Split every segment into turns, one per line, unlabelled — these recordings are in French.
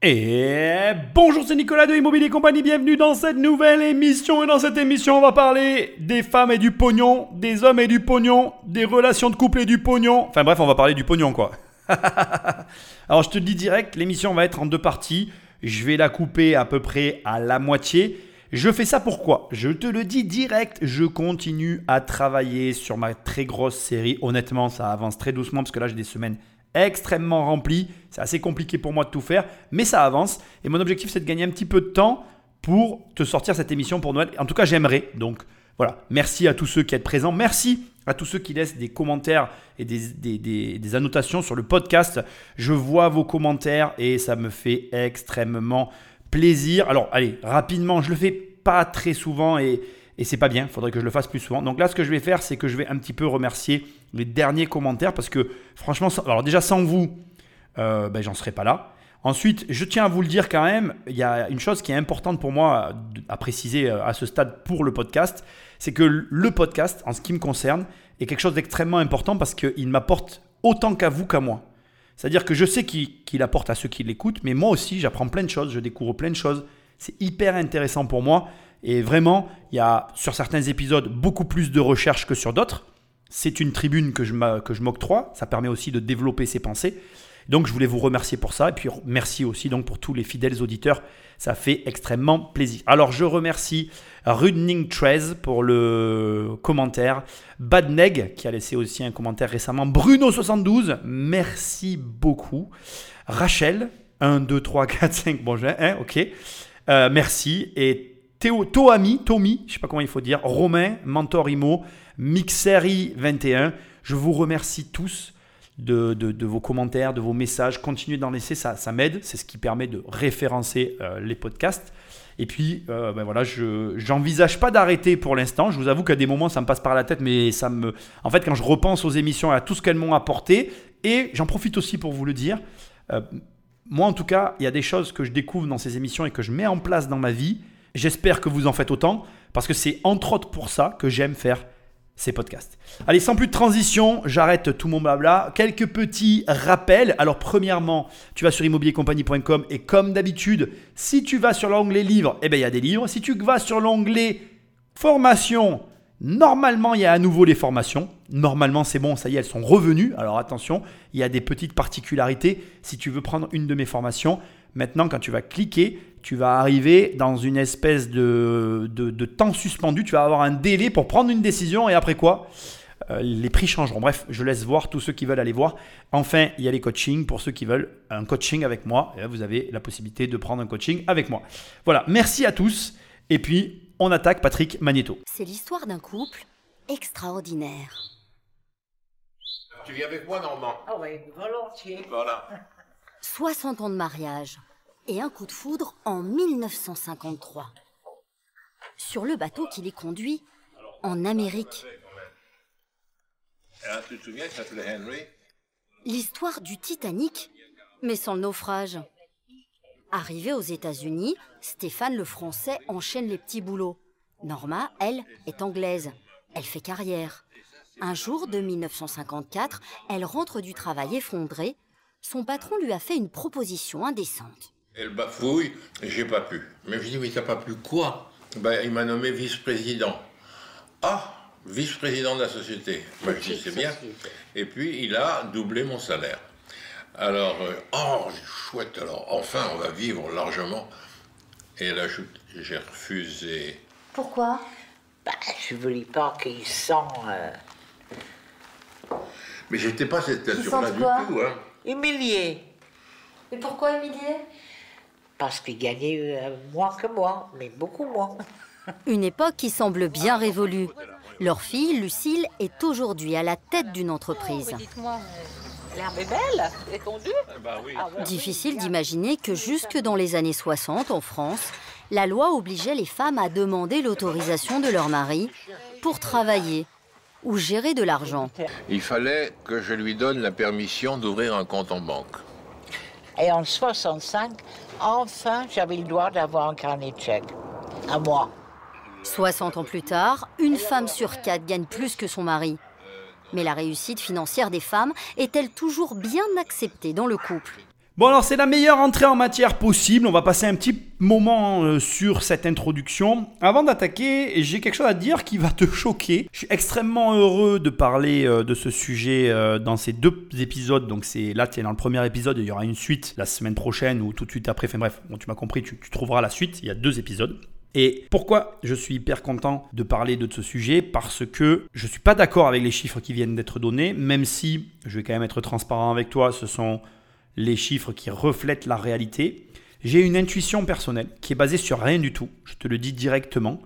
Et bonjour, c'est Nicolas de Immobilier Compagnie, bienvenue dans cette nouvelle émission. Et dans cette émission, on va parler des femmes et du pognon, des hommes et du pognon, des relations de couple et du pognon. Enfin bref, on va parler du pognon quoi. Alors je te le dis direct, l'émission va être en deux parties. Je vais la couper à peu près à la moitié. Je fais ça pourquoi? Je te le dis direct, je continue à travailler sur ma très grosse série. Honnêtement, ça avance très doucement parce que là j'ai des semaines extrêmement rempli. C'est assez compliqué pour moi de tout faire, mais ça avance. Et mon objectif, c'est de gagner un petit peu de temps pour te sortir cette émission pour Noël. En tout cas, j'aimerais. Donc voilà, merci à tous ceux qui êtes présents. Merci à tous ceux qui laissent des commentaires et des, des, annotations sur le podcast. Je vois vos commentaires et ça me fait extrêmement plaisir. Alors, allez, rapidement, je le fais pas très souvent et et c'est pas bien, il faudrait que je le fasse plus souvent. Donc là, ce que je vais faire, c'est que je vais un petit peu remercier les derniers commentaires parce que franchement, alors déjà sans vous, euh, ben, j'en serais pas là. Ensuite, je tiens à vous le dire quand même, il y a une chose qui est importante pour moi à préciser euh, à ce stade pour le podcast, c'est que le podcast, en ce qui me concerne, est quelque chose d'extrêmement important parce qu'il m'apporte autant qu'à vous qu'à moi. C'est-à-dire que je sais qu'il apporte à ceux qui l'écoutent, mais moi aussi, j'apprends plein de choses, je découvre plein de choses. C'est hyper intéressant pour moi. Et vraiment, il y a sur certains épisodes beaucoup plus de recherche que sur d'autres. C'est une tribune que je m'octroie. Ça permet aussi de développer ses pensées. Donc je voulais vous remercier pour ça et puis merci aussi donc pour tous les fidèles auditeurs, ça fait extrêmement plaisir. Alors je remercie Rudning 13 pour le commentaire, Badneg qui a laissé aussi un commentaire récemment, Bruno 72, merci beaucoup. Rachel 1 2 3 4 5 bon, hein, OK. Euh, merci et Théo, Toami, Tommy, je sais pas comment il faut dire, Romain, Mentorimo, Mixeri21. Je vous remercie tous de, vos commentaires, de vos messages. Continuez d'en laisser, ça, ça m'aide. C'est ce qui permet de référencer euh, les podcasts. Et puis, euh, ben voilà, je j'envisage pas d'arrêter pour l'instant. Je vous avoue qu'à des moments, ça me passe par la tête, mais ça me. En fait, quand je repense aux émissions et à tout ce qu'elles m'ont apporté, et j'en profite aussi pour vous le dire. Euh, moi, en tout cas, il y a des choses que je découvre dans ces émissions et que je mets en place dans ma vie J'espère que vous en faites autant, parce que c'est entre autres pour ça que j'aime faire ces podcasts. Allez, sans plus de transition, j'arrête tout mon blabla. Quelques petits rappels. Alors, premièrement, tu vas sur immobiliercompagnie.com et comme d'habitude, si tu vas sur l'onglet livres, eh bien, il y a des livres. Si tu vas sur l'onglet formation, normalement, il y a à nouveau les formations. Normalement, c'est bon, ça y est, elles sont revenues. Alors, attention, il y a des petites particularités. Si tu veux prendre une de mes formations, maintenant, quand tu vas cliquer, tu vas arriver dans une espèce de, de, temps suspendu, tu vas avoir un délai pour prendre une décision et après quoi euh, les prix changeront. Bref, je laisse voir tous ceux qui veulent aller voir. Enfin, il y a les coachings pour ceux qui veulent un coaching avec moi. Et là, vous avez la possibilité de prendre un coaching avec moi. Voilà, merci à tous. Et puis, on attaque Patrick Magneto.
C'est l'histoire d'un couple extraordinaire.
Tu viens avec moi, Normand
Ah oui, volontiers.
Voilà.
60 ans de mariage et un coup de foudre en 1953. Sur le bateau qui les conduit en Amérique. L'histoire du Titanic, mais sans le naufrage. Arrivé aux États-Unis, Stéphane le Français enchaîne les petits boulots. Norma, elle, est anglaise. Elle fait carrière. Un jour de 1954, elle rentre du travail effondrée. Son patron lui a fait une proposition indécente.
Elle bafouille, j'ai pas pu. Mais je dis, mais t'as pas pu quoi? Ben, Il m'a nommé vice-président. Ah, vice-président de la société. Moi, je dis, c'est bien. Et puis, il a doublé mon salaire. Alors, euh, oh, chouette, alors, enfin, on va vivre largement. Et là, j'ai refusé.
Pourquoi?
Bah, Je voulais pas qu'il sent. Euh...
Mais j'étais pas cette nature-là du tout. Hein.
Humilié.
Et pourquoi humilié?
Parce qu'il gagnait euh, moins que moi, mais beaucoup moins.
Une époque qui semble bien révolue. Leur fille, Lucille, est aujourd'hui à la tête d'une entreprise.
L'herbe est belle, est tondue.
Difficile d'imaginer que jusque dans les années 60, en France, la loi obligeait les femmes à demander l'autorisation de leur mari pour travailler ou gérer de l'argent.
Il fallait que je lui donne la permission d'ouvrir un compte en banque.
Et en 65, enfin, j'avais le droit d'avoir un carnet de chèques. À moi.
60 ans plus tard, une femme sur quatre gagne plus que son mari. Mais la réussite financière des femmes est-elle toujours bien acceptée dans le couple?
Bon alors c'est la meilleure entrée en matière possible, on va passer un petit moment euh, sur cette introduction. Avant d'attaquer, j'ai quelque chose à dire qui va te choquer. Je suis extrêmement heureux de parler euh, de ce sujet euh, dans ces deux épisodes. Donc c'est là, tu es dans le premier épisode, il y aura une suite la semaine prochaine ou tout de suite après. Enfin bref, bon, tu m'as compris, tu, tu trouveras la suite, il y a deux épisodes. Et pourquoi je suis hyper content de parler de ce sujet? Parce que je ne suis pas d'accord avec les chiffres qui viennent d'être donnés, même si, je vais quand même être transparent avec toi, ce sont les chiffres qui reflètent la réalité. J'ai une intuition personnelle qui est basée sur rien du tout, je te le dis directement,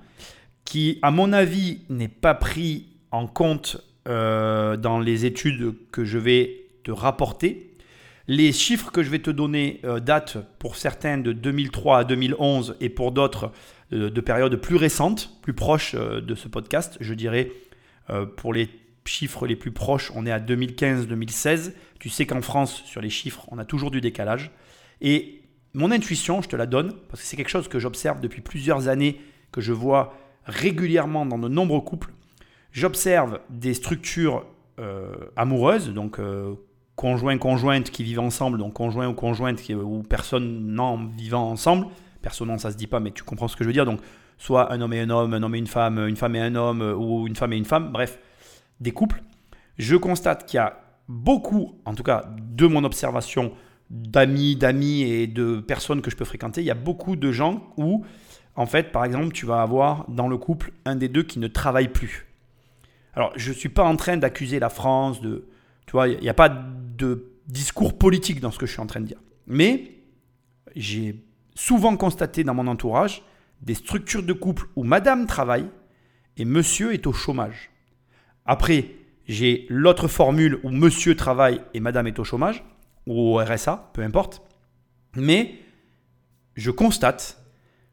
qui, à mon avis, n'est pas pris en compte euh, dans les études que je vais te rapporter. Les chiffres que je vais te donner euh, datent pour certains de 2003 à 2011 et pour d'autres euh, de périodes plus récentes, plus proches de ce podcast. Je dirais pour les chiffres les plus proches, on est à 2015-2016. Tu sais qu'en France, sur les chiffres, on a toujours du décalage. Et mon intuition, je te la donne, parce que c'est quelque chose que j'observe depuis plusieurs années, que je vois régulièrement dans de nombreux couples. J'observe des structures euh, amoureuses, donc euh, conjoints, conjointes qui vivent ensemble, donc conjoints ou conjointes qui, ou personnes non vivant ensemble. Personne non, ça se dit pas, mais tu comprends ce que je veux dire. Donc, soit un homme et un homme, un homme et une femme, une femme et un homme, ou une femme et une femme, bref des couples, je constate qu'il y a beaucoup, en tout cas de mon observation, d'amis, d'amis et de personnes que je peux fréquenter, il y a beaucoup de gens où, en fait, par exemple, tu vas avoir dans le couple un des deux qui ne travaille plus. Alors, je ne suis pas en train d'accuser la France de... Tu vois, il n'y a pas de discours politique dans ce que je suis en train de dire. Mais j'ai souvent constaté dans mon entourage des structures de couple où madame travaille et monsieur est au chômage. Après, j'ai l'autre formule où monsieur travaille et madame est au chômage, ou au RSA, peu importe. Mais je constate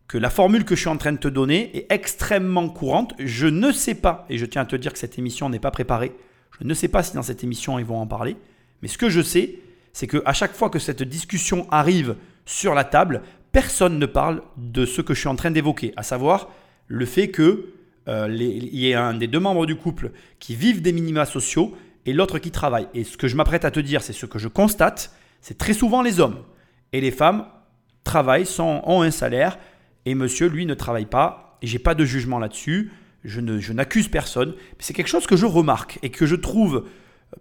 que la formule que je suis en train de te donner est extrêmement courante. Je ne sais pas, et je tiens à te dire que cette émission n'est pas préparée, je ne sais pas si dans cette émission ils vont en parler, mais ce que je sais, c'est qu'à chaque fois que cette discussion arrive sur la table, personne ne parle de ce que je suis en train d'évoquer, à savoir le fait que euh, il y a un des deux membres du couple qui vivent des minima sociaux et l'autre qui travaille. Et ce que je m'apprête à te dire, c'est ce que je constate, c'est très souvent les hommes. Et les femmes travaillent, sont, ont un salaire, et monsieur, lui, ne travaille pas. Et j'ai pas de jugement là-dessus. Je n'accuse personne. Mais c'est quelque chose que je remarque et que je trouve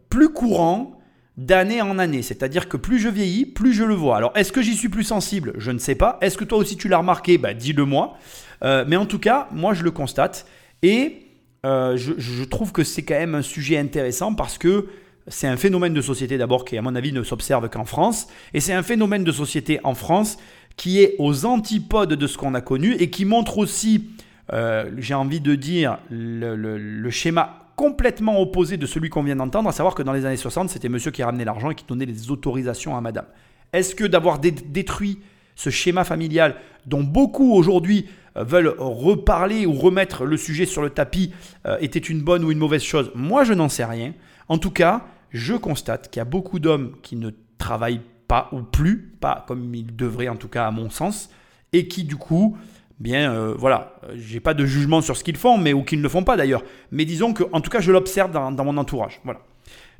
plus courant d'année en année. C'est-à-dire que plus je vieillis, plus je le vois. Alors, est-ce que j'y suis plus sensible? Je ne sais pas. Est-ce que toi aussi tu l'as remarqué? Bah, Dis-le moi. Euh, mais en tout cas, moi, je le constate. Et euh, je, trouve que c'est quand même un sujet intéressant parce que c'est un phénomène de société d'abord qui, à mon avis, ne s'observe qu'en France. Et c'est un phénomène de société en France qui est aux antipodes de ce qu'on a connu et qui montre aussi, euh, j'ai envie de dire, le, schéma complètement opposé de celui qu'on vient d'entendre, à savoir que dans les années 60, c'était monsieur qui ramenait l'argent et qui donnait les autorisations à madame. Est-ce que d'avoir détruit ce schéma familial dont beaucoup aujourd'hui veulent reparler ou remettre le sujet sur le tapis euh, était une bonne ou une mauvaise chose Moi, je n'en sais rien. En tout cas, je constate qu'il y a beaucoup d'hommes qui ne travaillent pas ou plus, pas comme ils devraient en tout cas à mon sens, et qui du coup, bien euh, voilà, j'ai pas de jugement sur ce qu'ils font, mais ou qu'ils ne le font pas d'ailleurs. Mais disons que en tout cas, je l'observe dans, dans, mon entourage. Voilà.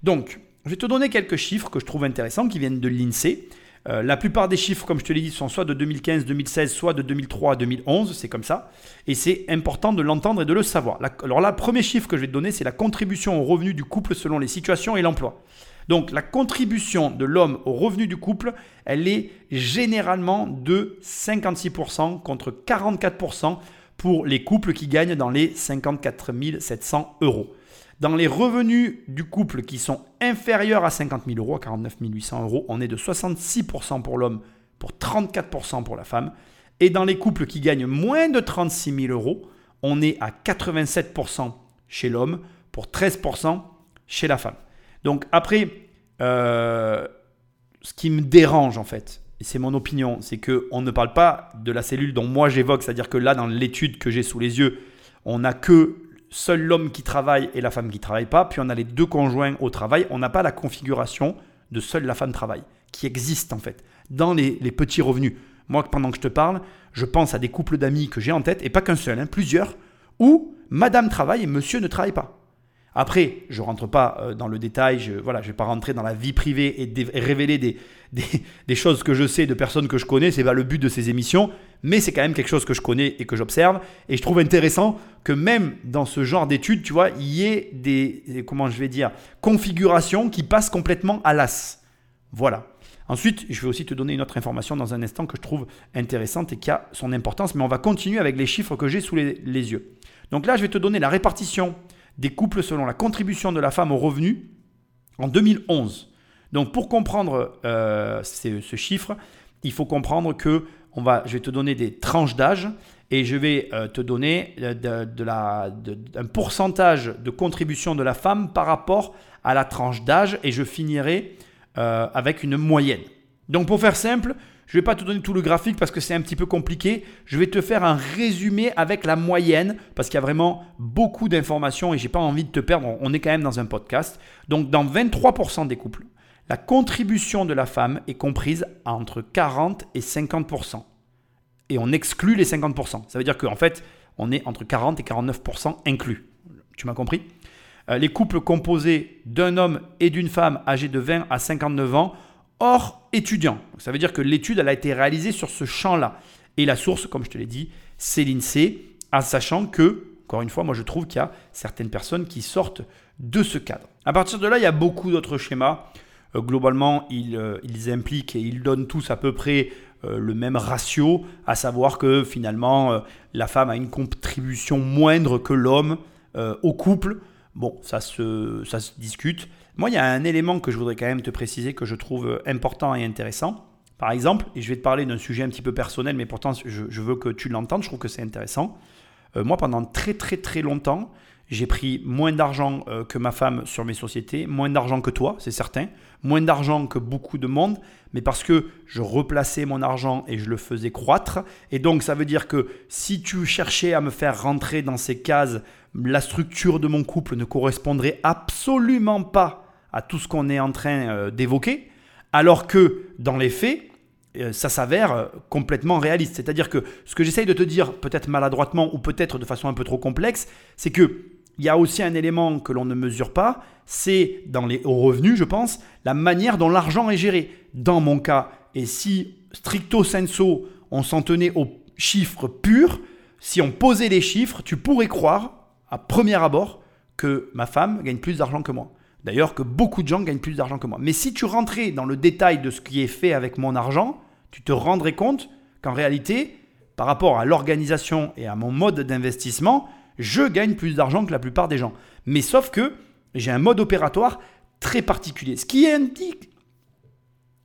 Donc, je vais te donner quelques chiffres que je trouve intéressants qui viennent de l'INSEE. Euh, la plupart des chiffres, comme je te l'ai dit, sont soit de 2015-2016, soit de 2003 2011, c'est comme ça. Et c'est important de l'entendre et de le savoir. alors là, le premier chiffre que je vais te donner, c'est la contribution au revenu du couple selon les situations et l'emploi. Donc la contribution de l'homme au revenu du couple, elle est généralement de 56% contre 44% pour les couples qui gagnent dans les 54 700 euros. Dans les revenus du couple qui sont inférieurs à 50 000 euros, à 49 800 euros, on est de 66% pour l'homme, pour 34% pour la femme. Et dans les couples qui gagnent moins de 36 000 euros, on est à 87% chez l'homme, pour 13% chez la femme. Donc après, euh, ce qui me dérange en fait, et c'est mon opinion, c'est qu'on ne parle pas de la cellule dont moi j'évoque, c'est-à-dire que là, dans l'étude que j'ai sous les yeux, on n'a que seul l'homme qui travaille et la femme qui travaille pas, puis on a les deux conjoints au travail, on n'a pas la configuration de seule la femme travaille, qui existe en fait, dans les, petits revenus. Moi, pendant que je te parle, je pense à des couples d'amis que j'ai en tête, et pas qu'un seul, hein, plusieurs, où madame travaille et monsieur ne travaille pas. Après, je rentre pas euh, dans le détail, je voilà, je vais pas rentrer dans la vie privée et, révéler des, des, choses que je sais de personnes que je connais, c'est pas le but de ces émissions, mais c'est quand même quelque chose que je connais et que j'observe. Et je trouve intéressant que même dans ce genre d'études, tu vois, il y ait des, comment je vais dire, configurations qui passent complètement à l'as. Voilà. Ensuite, je vais aussi te donner une autre information dans un instant que je trouve intéressante et qui a son importance, mais on va continuer avec les chiffres que j'ai sous les yeux. Donc là, je vais te donner la répartition des couples selon la contribution de la femme au revenu en 2011. Donc pour comprendre euh, ce chiffre, il faut comprendre que on va, je vais te donner des tranches d'âge et je vais euh, te donner de, la, un pourcentage de contribution de la femme par rapport à la tranche d'âge et je finirai euh, avec une moyenne. Donc pour faire simple, je ne vais pas te donner tout le graphique parce que c'est un petit peu compliqué. Je vais te faire un résumé avec la moyenne parce qu'il y a vraiment beaucoup d'informations et j'ai pas envie de te perdre. On est quand même dans un podcast. Donc dans 23% des couples, la contribution de la femme est comprise entre 40 et 50%. Et on exclut les 50%. Ça veut dire qu'en fait, on est entre 40 et 49% inclus. Tu m'as compris? Euh, Les couples composés d'un homme et d'une femme âgés de 20 à 59 ans hors étudiant. Ça veut dire que l'étude a été réalisée sur ce champ-là. Et la source, comme je te l'ai dit, c'est l'INSEE, en sachant que, encore une fois, moi je trouve qu'il y a certaines personnes qui sortent de ce cadre. À partir de là, il y a beaucoup d'autres schémas. Euh, globalement, ils, euh, ils, impliquent et ils donnent tous à peu près euh, le même ratio, à savoir que finalement, la femme a une contribution moindre que l'homme au couple. Bon, ça se discute. Moi, il y a un élément que je voudrais quand même te préciser que je trouve important et intéressant. Par exemple, et je vais te parler d'un sujet un petit peu personnel, mais pourtant je, veux que tu l'entendes, je trouve que c'est intéressant. Euh, moi, pendant très très très longtemps, j'ai pris moins d'argent euh, que ma femme sur mes sociétés, moins d'argent que toi, c'est certain, moins d'argent que beaucoup de monde, mais parce que je replaçais mon argent et je le faisais croître. Et donc, ça veut dire que si tu cherchais à me faire rentrer dans ces cases, la structure de mon couple ne correspondrait absolument pas à tout ce qu'on est en train euh, d'évoquer, alors que dans les faits, euh, ça s'avère euh, complètement réaliste. C'est-à-dire que ce que j'essaye de te dire, peut-être maladroitement ou peut-être de façon un peu trop complexe, c'est que il y a aussi un élément que l'on ne mesure pas, c'est dans les hauts revenus, je pense, la manière dont l'argent est géré. Dans mon cas, et si stricto sensu, on s'en tenait aux chiffres purs, si on posait les chiffres, tu pourrais croire, à premier abord, que ma femme gagne plus d'argent que moi. D'ailleurs, que beaucoup de gens gagnent plus d'argent que moi. Mais si tu rentrais dans le détail de ce qui est fait avec mon argent, tu te rendrais compte qu'en réalité, par rapport à l'organisation et à mon mode d'investissement, je gagne plus d'argent que la plupart des gens. Mais sauf que j'ai un mode opératoire très particulier. Ce qui implique,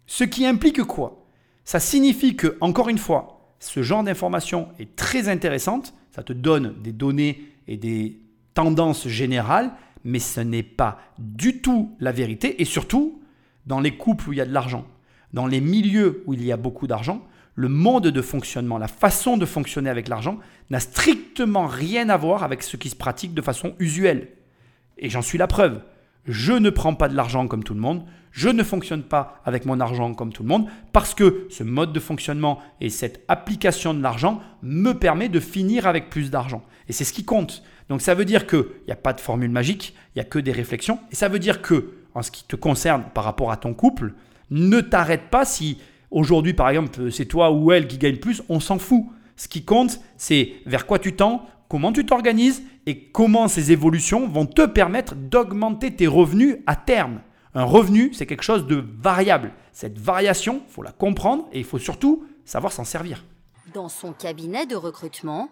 ce qui implique quoi? Ça signifie que, encore une fois, ce genre d'information est très intéressante. Ça te donne des données et des tendances générales mais ce n'est pas du tout la vérité. Et surtout, dans les couples où il y a de l'argent, dans les milieux où il y a beaucoup d'argent, le mode de fonctionnement, la façon de fonctionner avec l'argent n'a strictement rien à voir avec ce qui se pratique de façon usuelle. Et j'en suis la preuve. Je ne prends pas de l'argent comme tout le monde, je ne fonctionne pas avec mon argent comme tout le monde, parce que ce mode de fonctionnement et cette application de l'argent me permet de finir avec plus d'argent. Et c'est ce qui compte. Donc ça veut dire qu'il n'y a pas de formule magique, il n'y a que des réflexions. Et ça veut dire que, en ce qui te concerne par rapport à ton couple, ne t'arrête pas si aujourd'hui, par exemple, c'est toi ou elle qui gagne plus, on s'en fout. Ce qui compte, c'est vers quoi tu tends, comment tu t'organises et comment ces évolutions vont te permettre d'augmenter tes revenus à terme. Un revenu, c'est quelque chose de variable. Cette variation, il faut la comprendre et il faut surtout savoir s'en servir.
Dans son cabinet de recrutement,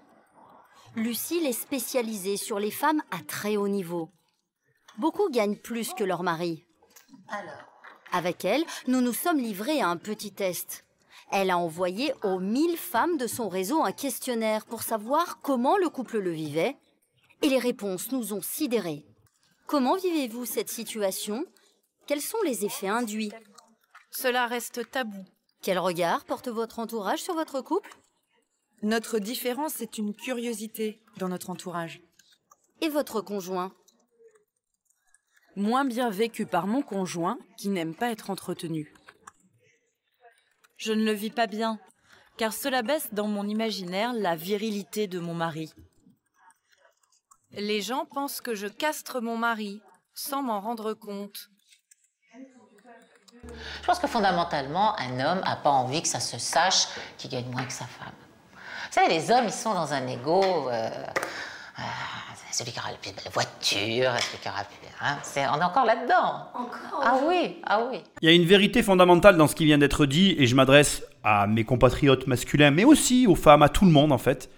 Lucille est spécialisée sur les femmes à très haut niveau. Beaucoup gagnent plus que leur mari. Alors Avec elle, nous nous sommes livrés à un petit test. Elle a envoyé aux 1000 femmes de son réseau un questionnaire pour savoir comment le couple le vivait, et les réponses nous ont sidérés. Comment vivez-vous cette situation? Quels sont les effets induits?
Cela reste tabou.
Quel regard porte votre entourage sur votre couple?
Notre différence est une curiosité dans notre entourage.
Et votre conjoint?
Moins bien vécu par mon conjoint qui n'aime pas être entretenu. Je ne le vis pas bien, car cela baisse dans mon imaginaire la virilité de mon mari. Les gens pensent que je castre mon mari sans m'en rendre compte.
Je pense que fondamentalement, un homme n'a pas envie que ça se sache qu'il gagne moins que sa femme. Vous savez, les hommes, ils sont dans un ego. Euh, euh, celui qui aura la plus belle voiture, celui qui aura plus. Hein, on est encore là-dedans. Encore? Ah oui, ah oui.
Il y a une vérité fondamentale dans ce qui vient d'être dit, et je m'adresse à mes compatriotes masculins, mais aussi aux femmes, à tout le monde en fait.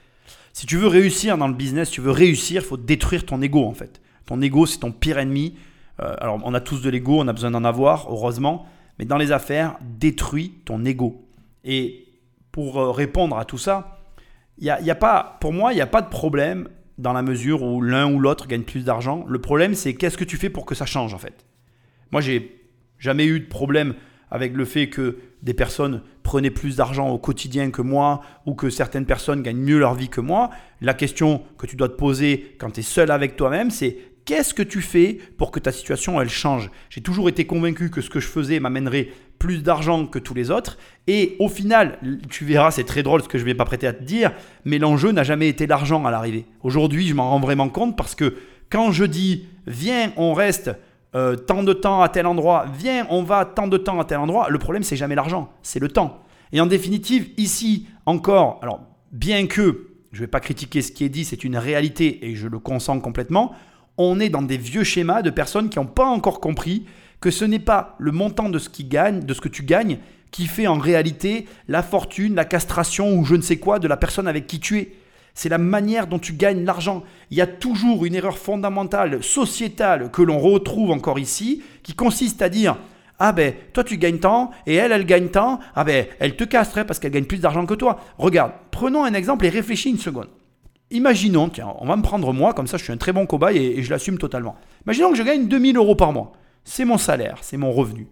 Si tu veux réussir dans le business, si tu veux réussir, il faut détruire ton ego en fait. Ton ego, c'est ton pire ennemi. Euh, alors, on a tous de l'ego, on a besoin d'en avoir, heureusement. Mais dans les affaires, détruis ton ego. Et pour répondre à tout ça, y y a pas, pour moi, il n'y a pas de problème dans la mesure où l'un ou l'autre gagne plus d'argent. Le problème, c'est qu'est-ce que tu fais pour que ça change en fait? Moi, j'ai jamais eu de problème avec le fait que des personnes prenaient plus d'argent au quotidien que moi ou que certaines personnes gagnent mieux leur vie que moi. La question que tu dois te poser quand tu es seul avec toi-même, c'est qu'est-ce que tu fais pour que ta situation elle change? J'ai toujours été convaincu que ce que je faisais m'amènerait plus d'argent que tous les autres et au final, tu verras, c'est très drôle ce que je vais pas prêter à te dire, mais l'enjeu n'a jamais été l'argent à l'arrivée. Aujourd'hui, je m'en rends vraiment compte parce que quand je dis viens, on reste euh, tant de temps à tel endroit, viens, on va tant de temps à tel endroit, le problème c'est jamais l'argent, c'est le temps. Et en définitive, ici encore, alors bien que je ne vais pas critiquer ce qui est dit, c'est une réalité et je le consens complètement, on est dans des vieux schémas de personnes qui n'ont pas encore compris que ce n'est pas le montant de ce qui gagne, de ce que tu gagnes, qui fait en réalité la fortune, la castration ou je ne sais quoi de la personne avec qui tu es. C'est la manière dont tu gagnes l'argent. Il y a toujours une erreur fondamentale, sociétale, que l'on retrouve encore ici, qui consiste à dire Ah ben, toi tu gagnes tant, et elle, elle gagne tant, ah ben, elle te castrerait parce qu'elle gagne plus d'argent que toi. Regarde, prenons un exemple et réfléchis une seconde. Imaginons, tiens, on va me prendre moi, comme ça je suis un très bon cobaye et, et je l'assume totalement. Imaginons que je gagne 2000 euros par mois. C'est mon salaire, c'est mon revenu.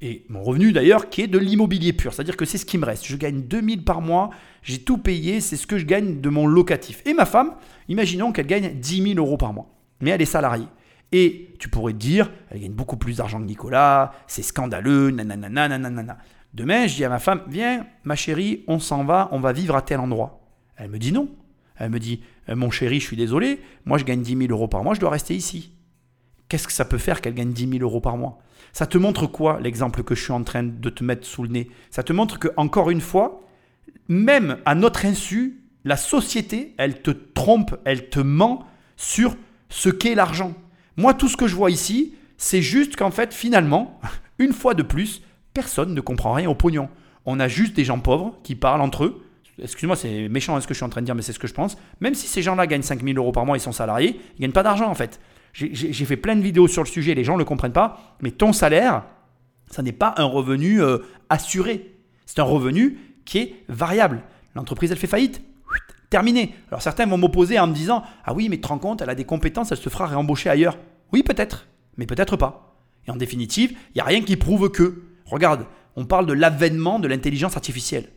Et mon revenu d'ailleurs qui est de l'immobilier pur, c'est-à-dire que c'est ce qui me reste. Je gagne 2000 par mois, j'ai tout payé, c'est ce que je gagne de mon locatif. Et ma femme, imaginons qu'elle gagne 10 000 euros par mois, mais elle est salariée. Et tu pourrais te dire, elle gagne beaucoup plus d'argent que Nicolas, c'est scandaleux, nanana, nanana. Demain, je dis à ma femme, viens, ma chérie, on s'en va, on va vivre à tel endroit. Elle me dit non. Elle me dit, euh, mon chéri, je suis désolé, moi je gagne 10 000 euros par mois, je dois rester ici. Qu'est-ce que ça peut faire qu'elle gagne 10 000 euros par mois? Ça te montre quoi, l'exemple que je suis en train de te mettre sous le nez? Ça te montre que, encore une fois, même à notre insu, la société, elle te trompe, elle te ment sur ce qu'est l'argent. Moi, tout ce que je vois ici, c'est juste qu'en fait, finalement, une fois de plus, personne ne comprend rien au pognon. On a juste des gens pauvres qui parlent entre eux. Excuse-moi, c'est méchant hein, ce que je suis en train de dire, mais c'est ce que je pense. Même si ces gens-là gagnent 5000 euros par mois, ils sont salariés, ils gagnent pas d'argent en fait. J'ai- fait plein de vidéos sur le sujet, les gens ne le comprennent pas, mais ton salaire, ça n'est pas un revenu euh, assuré. C'est un revenu qui est variable. L'entreprise, elle fait faillite. Terminé. Alors certains vont m'opposer en me disant Ah oui, mais te rends compte, elle a des compétences, elle se fera réembaucher ailleurs. Oui, peut-être, mais peut-être pas. Et en définitive, il n'y a rien qui prouve que. Regarde, on parle de l'avènement de l'intelligence artificielle.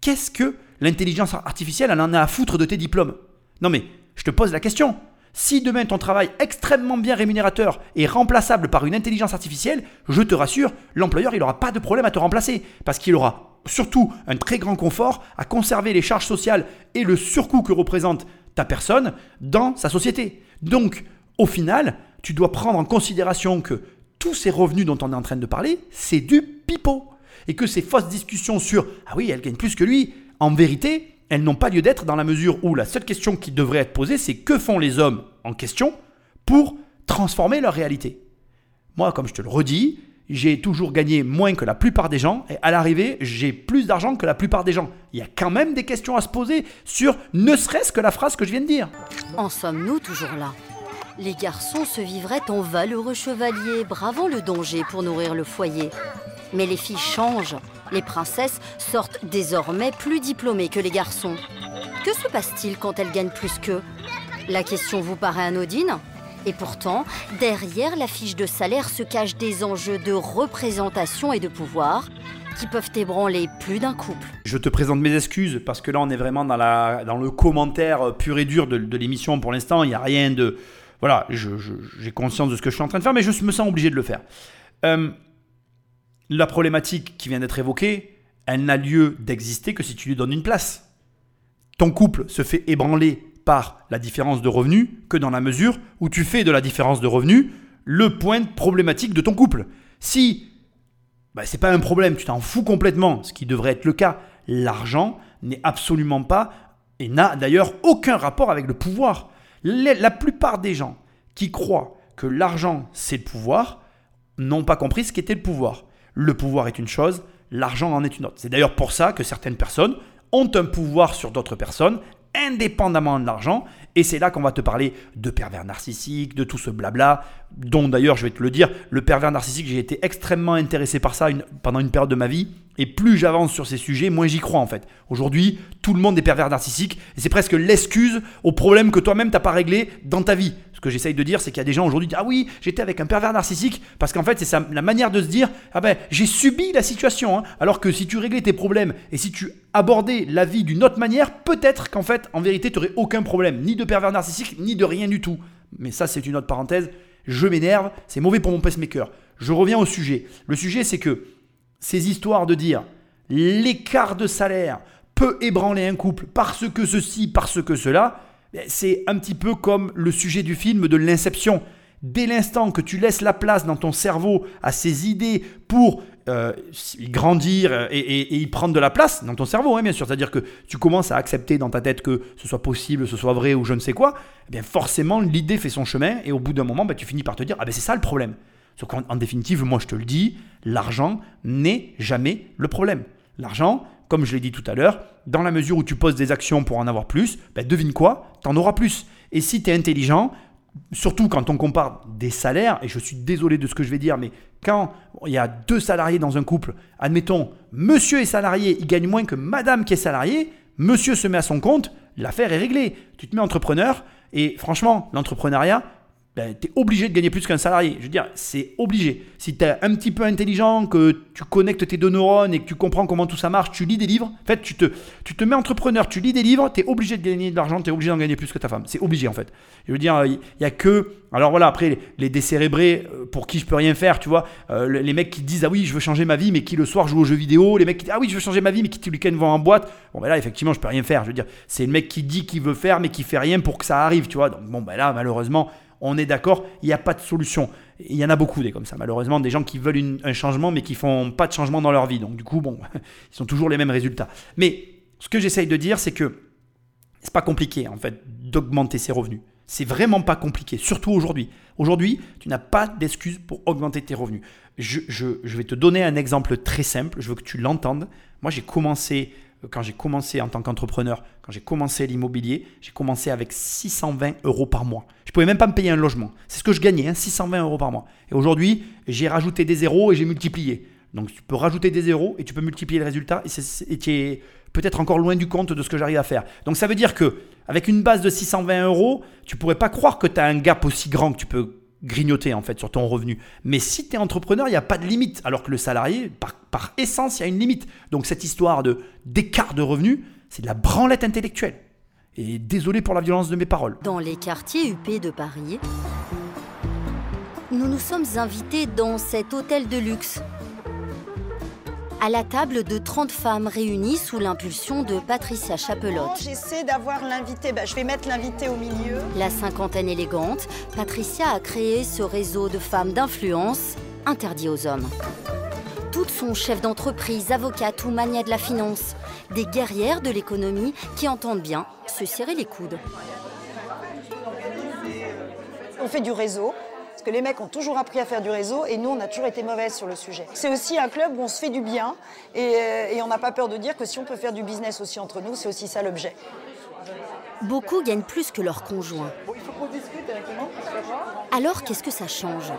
Qu'est-ce que l'intelligence artificielle, elle en a à foutre de tes diplômes? Non mais, je te pose la question. Si demain ton travail extrêmement bien rémunérateur est remplaçable par une intelligence artificielle, je te rassure, l'employeur il n'aura pas de problème à te remplacer parce qu'il aura surtout un très grand confort à conserver les charges sociales et le surcoût que représente ta personne dans sa société. Donc, au final, tu dois prendre en considération que tous ces revenus dont on est en train de parler, c'est du pipeau. Et que ces fausses discussions sur Ah oui, elle gagne plus que lui, en vérité, elles n'ont pas lieu d'être dans la mesure où la seule question qui devrait être posée, c'est que font les hommes en question pour transformer leur réalité. Moi, comme je te le redis, j'ai toujours gagné moins que la plupart des gens et à l'arrivée, j'ai plus d'argent que la plupart des gens. Il y a quand même des questions à se poser sur ne serait-ce que la phrase que je viens de dire.
En sommes-nous toujours là? Les garçons se vivraient en valeureux chevaliers, bravant le danger pour nourrir le foyer. Mais les filles changent. Les princesses sortent désormais plus diplômées que les garçons. Que se passe-t-il quand elles gagnent plus qu'eux? La question vous paraît anodine Et pourtant, derrière la fiche de salaire se cachent des enjeux de représentation et de pouvoir qui peuvent ébranler plus d'un couple.
Je te présente mes excuses parce que là on est vraiment dans, le commentaire pur et dur de, l'émission pour l'instant. Il n'y a rien de... Voilà, j'ai conscience de ce que je suis en train de faire, mais je me sens obligé de le faire. Euh, la problématique qui vient d'être évoquée, elle n'a lieu d'exister que si tu lui donnes une place. Ton couple se fait ébranler par la différence de revenus que dans la mesure où tu fais de la différence de revenus le point problématique de ton couple. Si bah, c'est pas un problème, tu t'en fous complètement, ce qui devrait être le cas, l'argent n'est absolument pas et n'a d'ailleurs aucun rapport avec le pouvoir. La plupart des gens qui croient que l'argent c'est le pouvoir n'ont pas compris ce qu'était le pouvoir. Le pouvoir est une chose, l'argent en est une autre. C'est d'ailleurs pour ça que certaines personnes ont un pouvoir sur d'autres personnes indépendamment de l'argent. Et c'est là qu'on va te parler de pervers narcissiques, de tout ce blabla, dont d'ailleurs, je vais te le dire, le pervers narcissique, j'ai été extrêmement intéressé par ça pendant une période de ma vie. Et plus j'avance sur ces sujets, moins j'y crois en fait. Aujourd'hui, tout le monde est pervers narcissique et c'est presque l'excuse au problème que toi-même t'as pas réglé dans ta vie. Ce que j'essaye de dire, c'est qu'il y a des gens aujourd'hui qui disent Ah oui, j'étais avec un pervers narcissique, parce qu'en fait, c'est la manière de se dire Ah ben, j'ai subi la situation. Hein. Alors que si tu réglais tes problèmes et si tu abordais la vie d'une autre manière, peut-être qu'en fait, en vérité, tu n'aurais aucun problème, ni de pervers narcissique, ni de rien du tout. Mais ça, c'est une autre parenthèse. Je m'énerve, c'est mauvais pour mon pacemaker. Je reviens au sujet. Le sujet, c'est que ces histoires de dire l'écart de salaire peut ébranler un couple parce que ceci, parce que cela, c'est un petit peu comme le sujet du film de l'inception. Dès l'instant que tu laisses la place dans ton cerveau à ces idées pour euh, grandir et, y prendre de la place dans ton cerveau, hein, bien sûr. C'est-à-dire que tu commences à accepter dans ta tête que ce soit possible, ce soit vrai ou je ne sais quoi, eh bien forcément l'idée fait son chemin et au bout d'un moment, bah, tu finis par te dire ah ben c'est ça le problème. En définitive, moi je te le dis, l'argent n'est jamais le problème. L'argent, comme je l'ai dit tout à l'heure, dans la mesure où tu poses des actions pour en avoir plus, ben devine quoi, tu en auras plus. Et si tu es intelligent, surtout quand on compare des salaires, et je suis désolé de ce que je vais dire, mais quand il y a deux salariés dans un couple, admettons, monsieur est salarié, il gagne moins que madame qui est salariée, monsieur se met à son compte, l'affaire est réglée. Tu te mets entrepreneur, et franchement, l'entrepreneuriat, ben, tu es obligé de gagner plus qu'un salarié. Je veux dire, c'est obligé. Si tu es un petit peu intelligent, que tu connectes tes deux neurones et que tu comprends comment tout ça marche, tu lis des livres. En fait, tu te, tu te mets entrepreneur, tu lis des livres, tu es obligé de gagner de l'argent, tu es obligé d'en gagner plus que ta femme. C'est obligé en fait. Je veux dire, il n'y a que. Alors voilà, après, les, décérébrés, euh, pour qui je peux rien faire, tu vois, euh, les mecs qui disent Ah oui, je veux changer ma vie, mais qui le soir jouent aux jeux vidéo, les mecs qui disent Ah oui, je veux changer ma vie, mais qui tous les week-ends vont en boîte. Bon, ben là, effectivement, je peux rien faire. Je veux dire, c'est le mec qui dit qu'il veut faire, mais qui fait rien pour que ça arrive, tu vois. Donc bon, ben là, malheureusement on est d'accord, il n'y a pas de solution. Il y en a beaucoup des comme ça, malheureusement, des gens qui veulent un changement mais qui font pas de changement dans leur vie. Donc du coup, bon, ils sont toujours les mêmes résultats. Mais ce que j'essaye de dire, c'est que c'est pas compliqué en fait d'augmenter ses revenus. C'est vraiment pas compliqué, surtout aujourd'hui. Aujourd'hui, tu n'as pas d'excuse pour augmenter tes revenus. Je, je, vais te donner un exemple très simple, je veux que tu l'entendes. Moi, j'ai commencé quand j'ai commencé en tant qu'entrepreneur, quand j'ai commencé l'immobilier, j'ai commencé avec 620 euros par mois. Je ne pouvais même pas me payer un logement. C'est ce que je gagnais, 620 hein, euros par mois. Et aujourd'hui, j'ai rajouté des zéros et j'ai multiplié. Donc tu peux rajouter des zéros et tu peux multiplier le résultat et, tu es peut-être encore loin du compte de ce que j'arrive à faire. Donc ça veut dire que avec une base de 620 euros, tu pourrais pas croire que tu as un gap aussi grand que tu peux grignoter en fait sur ton revenu. Mais si tu es entrepreneur, il n'y a pas de limite. Alors que le salarié, par, essence, il y a une limite. Donc cette histoire de d'écart de revenus, c'est de la branlette intellectuelle. Et désolé pour la violence de mes paroles.
Dans les quartiers UP de Paris, nous nous sommes invités dans cet hôtel de luxe à la table de 30 femmes réunies sous l'impulsion de Patricia Chapelotte.
J'essaie d'avoir l'invité, bah, je vais mettre l'invité au milieu.
La cinquantaine élégante, Patricia a créé ce réseau de femmes d'influence interdit aux hommes. Toutes sont chefs d'entreprise, avocates ou manias de la finance, des guerrières de l'économie qui entendent bien se serrer les coudes.
On fait du réseau, que les mecs ont toujours appris à faire du réseau et nous, on a toujours été mauvaises sur le sujet. C'est aussi un club où on se fait du bien et, euh, on n'a pas peur de dire que si on peut faire du business aussi entre nous, c'est aussi ça l'objet.
Beaucoup gagnent plus que leur conjoint. il faut qu'on discute directement. Alors, qu'est-ce que ça change?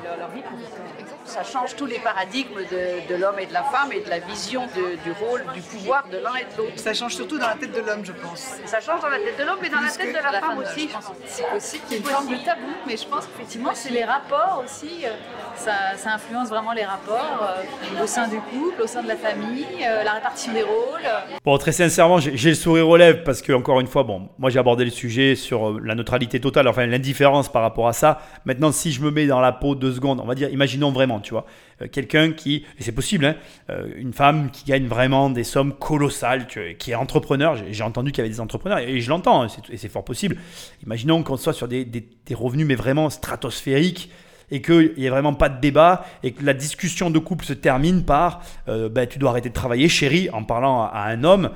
Ça change tous les paradigmes de, l'homme et de la femme et de la vision du rôle, du pouvoir de l'un et de l'autre.
Ça change surtout dans la tête de l'homme, je pense.
Ça change dans la tête de l'homme et dans la tête de la, femme, aussi.
C'est possible qu'il y ait une forme de tabou, mais je pense qu'effectivement, c'est les rapports aussi. Euh, ça, influence vraiment les rapports euh, au sein du couple, au sein de la famille, euh, la répartition des rôles.
Bon, très sincèrement, j'ai le sourire aux lèvres parce que, encore une fois, bon, moi j'ai abordé le sujet sur la neutralité totale, enfin l'indifférence par rapport à ça. Maintenant, si je me mets dans la peau deux secondes, on va dire, imaginons vraiment, tu vois, euh, quelqu'un qui, et c'est possible, hein, euh, une femme qui gagne vraiment des sommes colossales, qui est entrepreneur. J'ai entendu qu'il y avait des entrepreneurs, et je l'entends, hein, et c'est fort possible. Imaginons qu'on soit sur des, revenus, mais vraiment stratosphériques, et qu'il n'y ait vraiment pas de débat, et que la discussion de couple se termine par euh, ben, tu dois arrêter de travailler, chérie, en parlant à, un homme.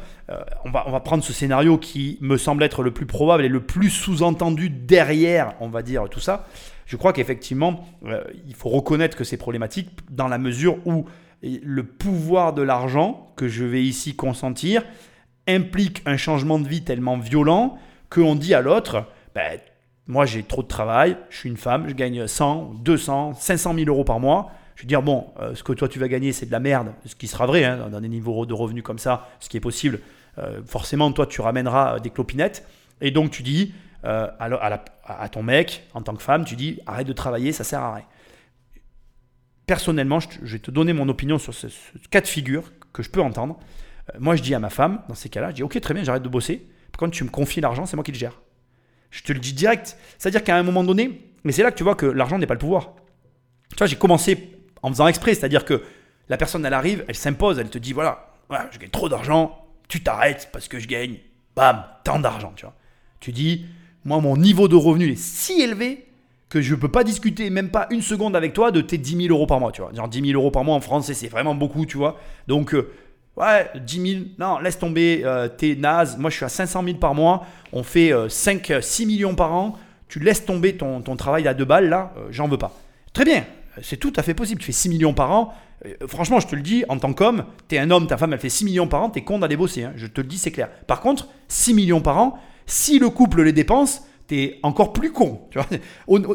On, va, on va prendre ce scénario qui me semble être le plus probable et le plus sous-entendu derrière, on va dire, tout ça. Je crois qu'effectivement, euh, il faut reconnaître que c'est problématique dans la mesure où le pouvoir de l'argent que je vais ici consentir implique un changement de vie tellement violent qu'on dit à l'autre, ben, moi j'ai trop de travail, je suis une femme, je gagne 100, 200, 500 000 euros par mois. Je vais dire, bon, euh, ce que toi tu vas gagner, c'est de la merde, ce qui sera vrai, hein, dans des niveaux de revenus comme ça, ce qui est possible. Euh, forcément, toi tu ramèneras des clopinettes. Et donc tu dis euh, à, ton mec, en tant que femme, tu dis, arrête de travailler, ça sert à rien. Personnellement, je, vais te donner mon opinion sur ce, ce cas de figure que je peux entendre. Euh, moi, je dis à ma femme, dans ces cas-là, je dis, ok, très bien, j'arrête de bosser. Contre, tu me confies l'argent, c'est moi qui le gère. Je te le dis direct. C'est-à-dire qu'à un moment donné, mais c'est là que tu vois que l'argent n'est pas le pouvoir. Tu vois, j'ai commencé en faisant exprès, c'est-à-dire que la personne, elle arrive, elle s'impose, elle te dit voilà, voilà, je gagne trop d'argent, tu t'arrêtes parce que je gagne, bam, tant d'argent, tu vois. Tu dis, moi, mon niveau de revenu est si élevé que je ne peux pas discuter même pas une seconde avec toi de tes 10 000 euros par mois. Genre 10 000 euros par mois en France, c'est vraiment beaucoup, tu vois. Donc, euh, ouais, 10 000, non, laisse tomber, euh, t'es naze. Moi, je suis à 500 000 par mois, on fait euh, 5, 6 millions par an. Tu laisses tomber ton, travail à deux balles, là, euh, j'en veux pas. Très bien, c'est tout à fait possible. Tu fais 6 millions par an. Euh, franchement, je te le dis, en tant qu'homme, t'es un homme, ta femme, elle fait 6 millions par an, t'es con d'aller bosser. hein. Je te le dis, c'est clair. Par contre, 6 millions par an, si le couple les dépense, t'es encore plus con. Tu vois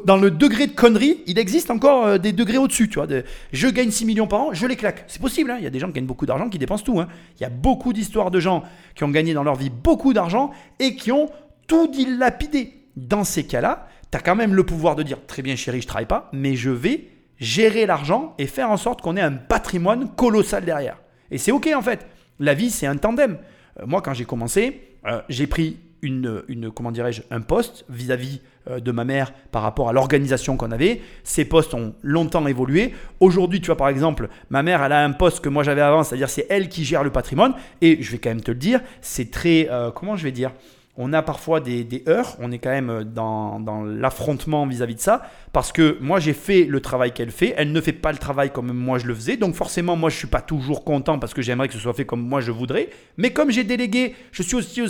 Dans le degré de connerie, il existe encore euh, des degrés au-dessus. Tu vois je gagne 6 millions par an, je les claque. C'est possible. hein. Il y a des gens qui gagnent beaucoup d'argent qui dépensent tout. hein. Il y a beaucoup d'histoires de gens qui ont gagné dans leur vie beaucoup d'argent et qui ont tout dilapidé. Dans ces cas-là, tu as quand même le pouvoir de dire très bien chérie, je travaille pas, mais je vais gérer l'argent et faire en sorte qu'on ait un patrimoine colossal derrière. Et c'est ok en fait. La vie, c'est un tandem. Euh, moi, quand j'ai commencé, euh, j'ai pris une, comment dirais-je, un poste vis-à-vis euh, de ma mère par rapport à l'organisation qu'on avait. Ces postes ont longtemps évolué. Aujourd'hui, tu vois, par exemple, ma mère, elle a un poste que moi j'avais avant, c'est-à-dire c'est elle qui gère le patrimoine. Et je vais quand même te le dire, c'est très, euh, comment je vais dire, on a parfois des, des heurts, on est quand même dans, dans l'affrontement vis-à-vis de ça, parce que moi j'ai fait le travail qu'elle fait, elle ne fait pas le travail comme moi je le faisais, donc forcément moi je suis pas toujours content parce que j'aimerais que ce soit fait comme moi je voudrais, mais comme j'ai délégué, je suis aussi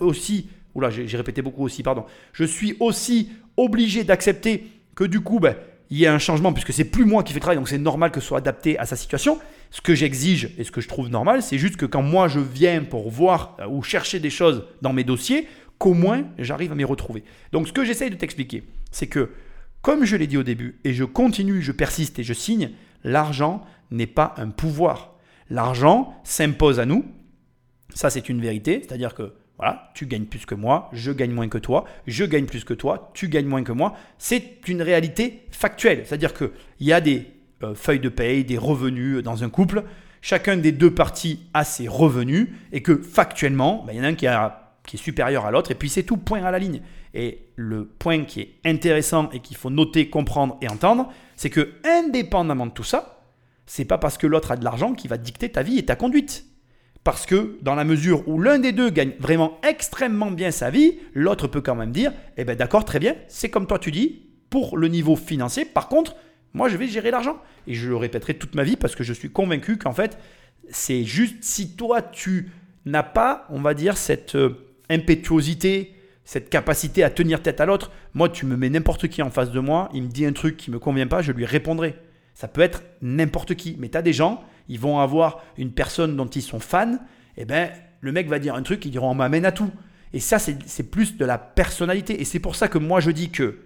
aussi oula j'ai répété beaucoup aussi, pardon, je suis aussi obligé d'accepter que du coup ben, il y a un changement puisque c'est plus moi qui fais le travail, donc c'est normal que ce soit adapté à sa situation. Ce que j'exige et ce que je trouve normal, c'est juste que quand moi je viens pour voir euh, ou chercher des choses dans mes dossiers, qu'au moins j'arrive à m'y retrouver. Donc ce que j'essaye de t'expliquer, c'est que comme je l'ai dit au début, et je continue, je persiste et je signe, l'argent n'est pas un pouvoir. L'argent s'impose à nous. Ça, c'est une vérité. C'est-à-dire que voilà, tu gagnes plus que moi, je gagne moins que toi, je gagne plus que toi, tu gagnes moins que moi. C'est une réalité factuelle. C'est-à-dire qu'il y a des euh, feuilles de paye, des revenus dans un couple. Chacun des deux parties a ses revenus et que factuellement, ben, il y en a un qui est supérieur à l'autre et puis c'est tout point à la ligne. Et le point qui est intéressant et qu'il faut noter, comprendre et entendre, c'est que indépendamment de tout ça, c'est pas parce que l'autre a de l'argent qui va dicter ta vie et ta conduite. Parce que dans la mesure où l'un des deux gagne vraiment extrêmement bien sa vie, l'autre peut quand même dire, eh ben d'accord, très bien, c'est comme toi tu dis, pour le niveau financier, par contre, moi je vais gérer l'argent. Et je le répéterai toute ma vie parce que je suis convaincu qu'en fait, c'est juste si toi tu n'as pas, on va dire, cette euh, impétuosité, cette capacité à tenir tête à l'autre, moi tu me mets n'importe qui en face de moi, il me dit un truc qui me convient pas, je lui répondrai. Ça peut être n'importe qui. Mais tu as des gens, ils vont avoir une personne dont ils sont fans, et ben le mec va dire un truc, ils diront on m'amène à tout. Et ça, c'est plus de la personnalité. Et c'est pour ça que moi je dis que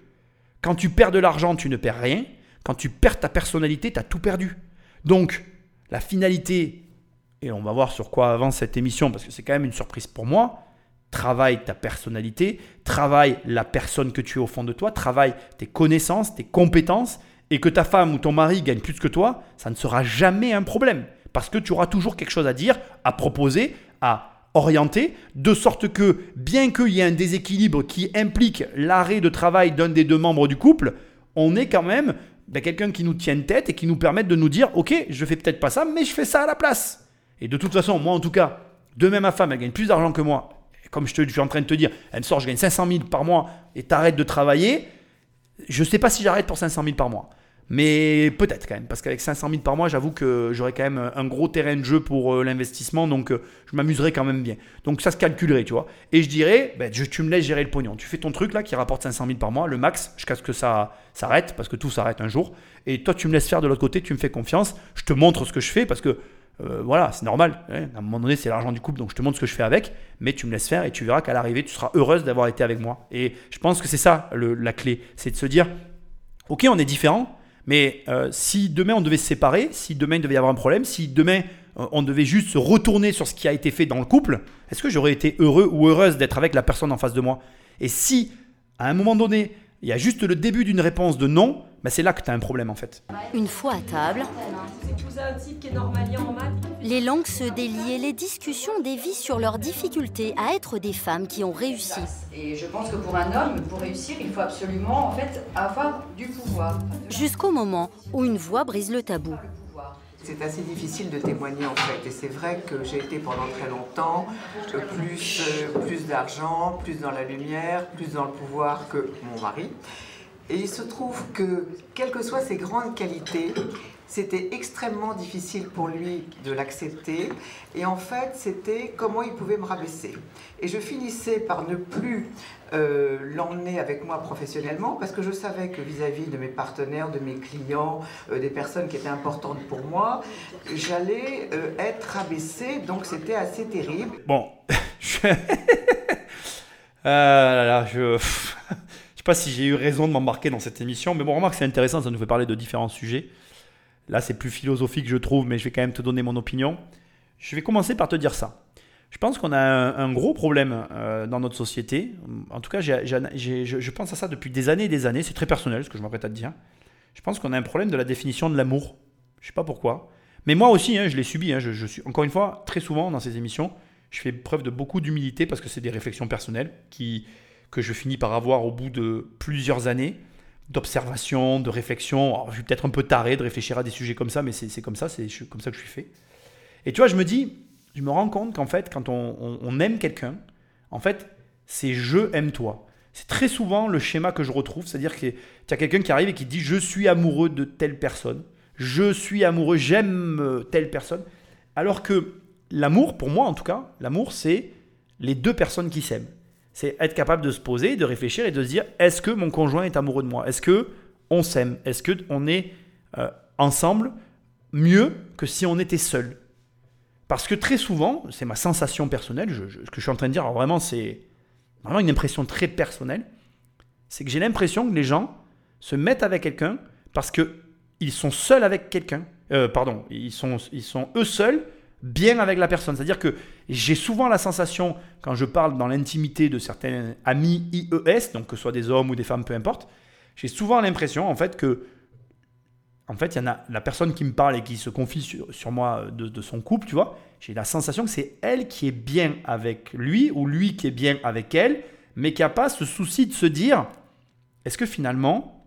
quand tu perds de l'argent, tu ne perds rien. Quand tu perds ta personnalité, tu as tout perdu. Donc, la finalité, et on va voir sur quoi avance cette émission, parce que c'est quand même une surprise pour moi, travaille ta personnalité, travaille la personne que tu es au fond de toi, travaille tes connaissances, tes compétences, et que ta femme ou ton mari gagne plus que toi, ça ne sera jamais un problème. Parce que tu auras toujours quelque chose à dire, à proposer, à orienter, de sorte que, bien qu'il y ait un déséquilibre qui implique l'arrêt de travail d'un des deux membres du couple, on est quand même ben, quelqu'un qui nous tienne tête et qui nous permette de nous dire, ok, je fais peut-être pas ça, mais je fais ça à la place. Et de toute façon, moi en tout cas, demain ma femme, elle gagne plus d'argent que moi. Comme je, suis en train de te dire, elle me sort, je gagne 500 000 par mois et t'arrêtes de travailler. Je sais pas si j'arrête pour 500 000 par mois. Mais peut-être quand même, parce qu'avec 500 000 par mois, j'avoue que j'aurais quand même un gros terrain de jeu pour euh, l'investissement, donc euh, je m'amuserais quand même bien. Donc ça se calculerait, tu vois. Et je dirais, ben, tu me laisses gérer le pognon. Tu fais ton truc là qui rapporte 500 000 par mois, le max, jusqu'à ce que ça s'arrête, parce que tout s'arrête un jour. Et toi, tu me laisses faire de l'autre côté, tu me fais confiance, je te montre ce que je fais, parce que euh, voilà, c'est normal. Hein. À un moment donné, c'est l'argent du couple, donc je te montre ce que je fais avec, mais tu me laisses faire et tu verras qu'à l'arrivée, tu seras heureuse d'avoir été avec moi. Et je pense que c'est ça la clé, c'est de se dire, ok, on est différents mais euh, si demain on devait se séparer, si demain il devait y avoir un problème, si demain euh, on devait juste se retourner sur ce qui a été fait dans le couple, est-ce que j'aurais été heureux ou heureuse d'être avec la personne en face de moi? Et si, à un moment donné, il y a juste le début d'une réponse de non, bah c'est là que tu as un problème en fait.
Une fois à table, les langues se délient et les discussions dévient sur leur difficulté à être des femmes qui ont réussi.
Et je pense que pour un homme, pour réussir, il faut absolument en fait avoir du pouvoir.
Jusqu'au moment où une voix brise le tabou.
C'est assez difficile de témoigner en fait. Et c'est vrai que j'ai été pendant très longtemps plus, euh, plus d'argent, plus dans la lumière, plus dans le pouvoir que mon mari. Et il se trouve que, quelles que soient ses grandes qualités, c'était extrêmement difficile pour lui de l'accepter. Et en fait, c'était comment il pouvait me rabaisser. Et je finissais par ne plus euh, l'emmener avec moi professionnellement parce que je savais que vis-à-vis de mes partenaires, de mes clients, euh, des personnes qui étaient importantes pour moi, j'allais euh, être rabaissée. Donc c'était assez terrible.
Bon, ah là là, je... Sais pas si j'ai eu raison de m'embarquer dans cette émission, mais bon, remarque, c'est intéressant, ça nous fait parler de différents sujets. Là, c'est plus philosophique, je trouve, mais je vais quand même te donner mon opinion. Je vais commencer par te dire ça. Je pense qu'on a un, gros problème euh, dans notre société. En tout cas, je, pense à ça depuis des années et des années. C'est très personnel, ce que je m'apprête à te dire. Je pense qu'on a un problème de la définition de l'amour. Je sais pas pourquoi. Mais moi aussi, hein, je l'ai subi. Hein. je, suis, encore une fois, très souvent dans ces émissions, je fais preuve de beaucoup d'humilité parce que c'est des réflexions personnelles qui, que je finis par avoir au bout de plusieurs années d'observation, de réflexion. je suis peut-être un peu taré de réfléchir à des sujets comme ça, mais c'est comme ça, c'est comme ça que je suis fait. Et tu vois, je me dis, je me rends compte qu'en fait, quand on, aime quelqu'un, en fait, c'est je aime toi. C'est très souvent le schéma que je retrouve, c'est-à-dire que tu as quelqu'un qui arrive et qui dit je suis amoureux de telle personne, je suis amoureux, j'aime euh, telle personne. Alors que l'amour, pour moi en tout cas, l'amour, c'est les deux personnes qui s'aiment c'est être capable de se poser, de réfléchir et de se dire est-ce que mon conjoint est amoureux de moi? Est-ce que on s'aime? Est-ce que on est euh, ensemble mieux que si on était seul? Parce que très souvent, c'est ma sensation personnelle, ce que je suis en train de dire, vraiment c'est vraiment une impression très personnelle, c'est que j'ai l'impression que les gens se mettent avec quelqu'un parce que ils sont seuls avec quelqu'un. Euh, pardon, ils sont, ils sont eux seuls bien avec la personne. C'est-à-dire que j'ai souvent la sensation, quand je parle dans l'intimité de certains amis IES, donc que ce soit des hommes ou des femmes, peu importe, j'ai souvent l'impression en fait que en fait, il y en a la personne qui me parle et qui se confie sur, moi de, son couple, tu vois. J'ai la sensation que c'est elle qui est bien avec lui ou lui qui est bien avec elle, mais qui n'a pas ce souci de se dire est-ce que finalement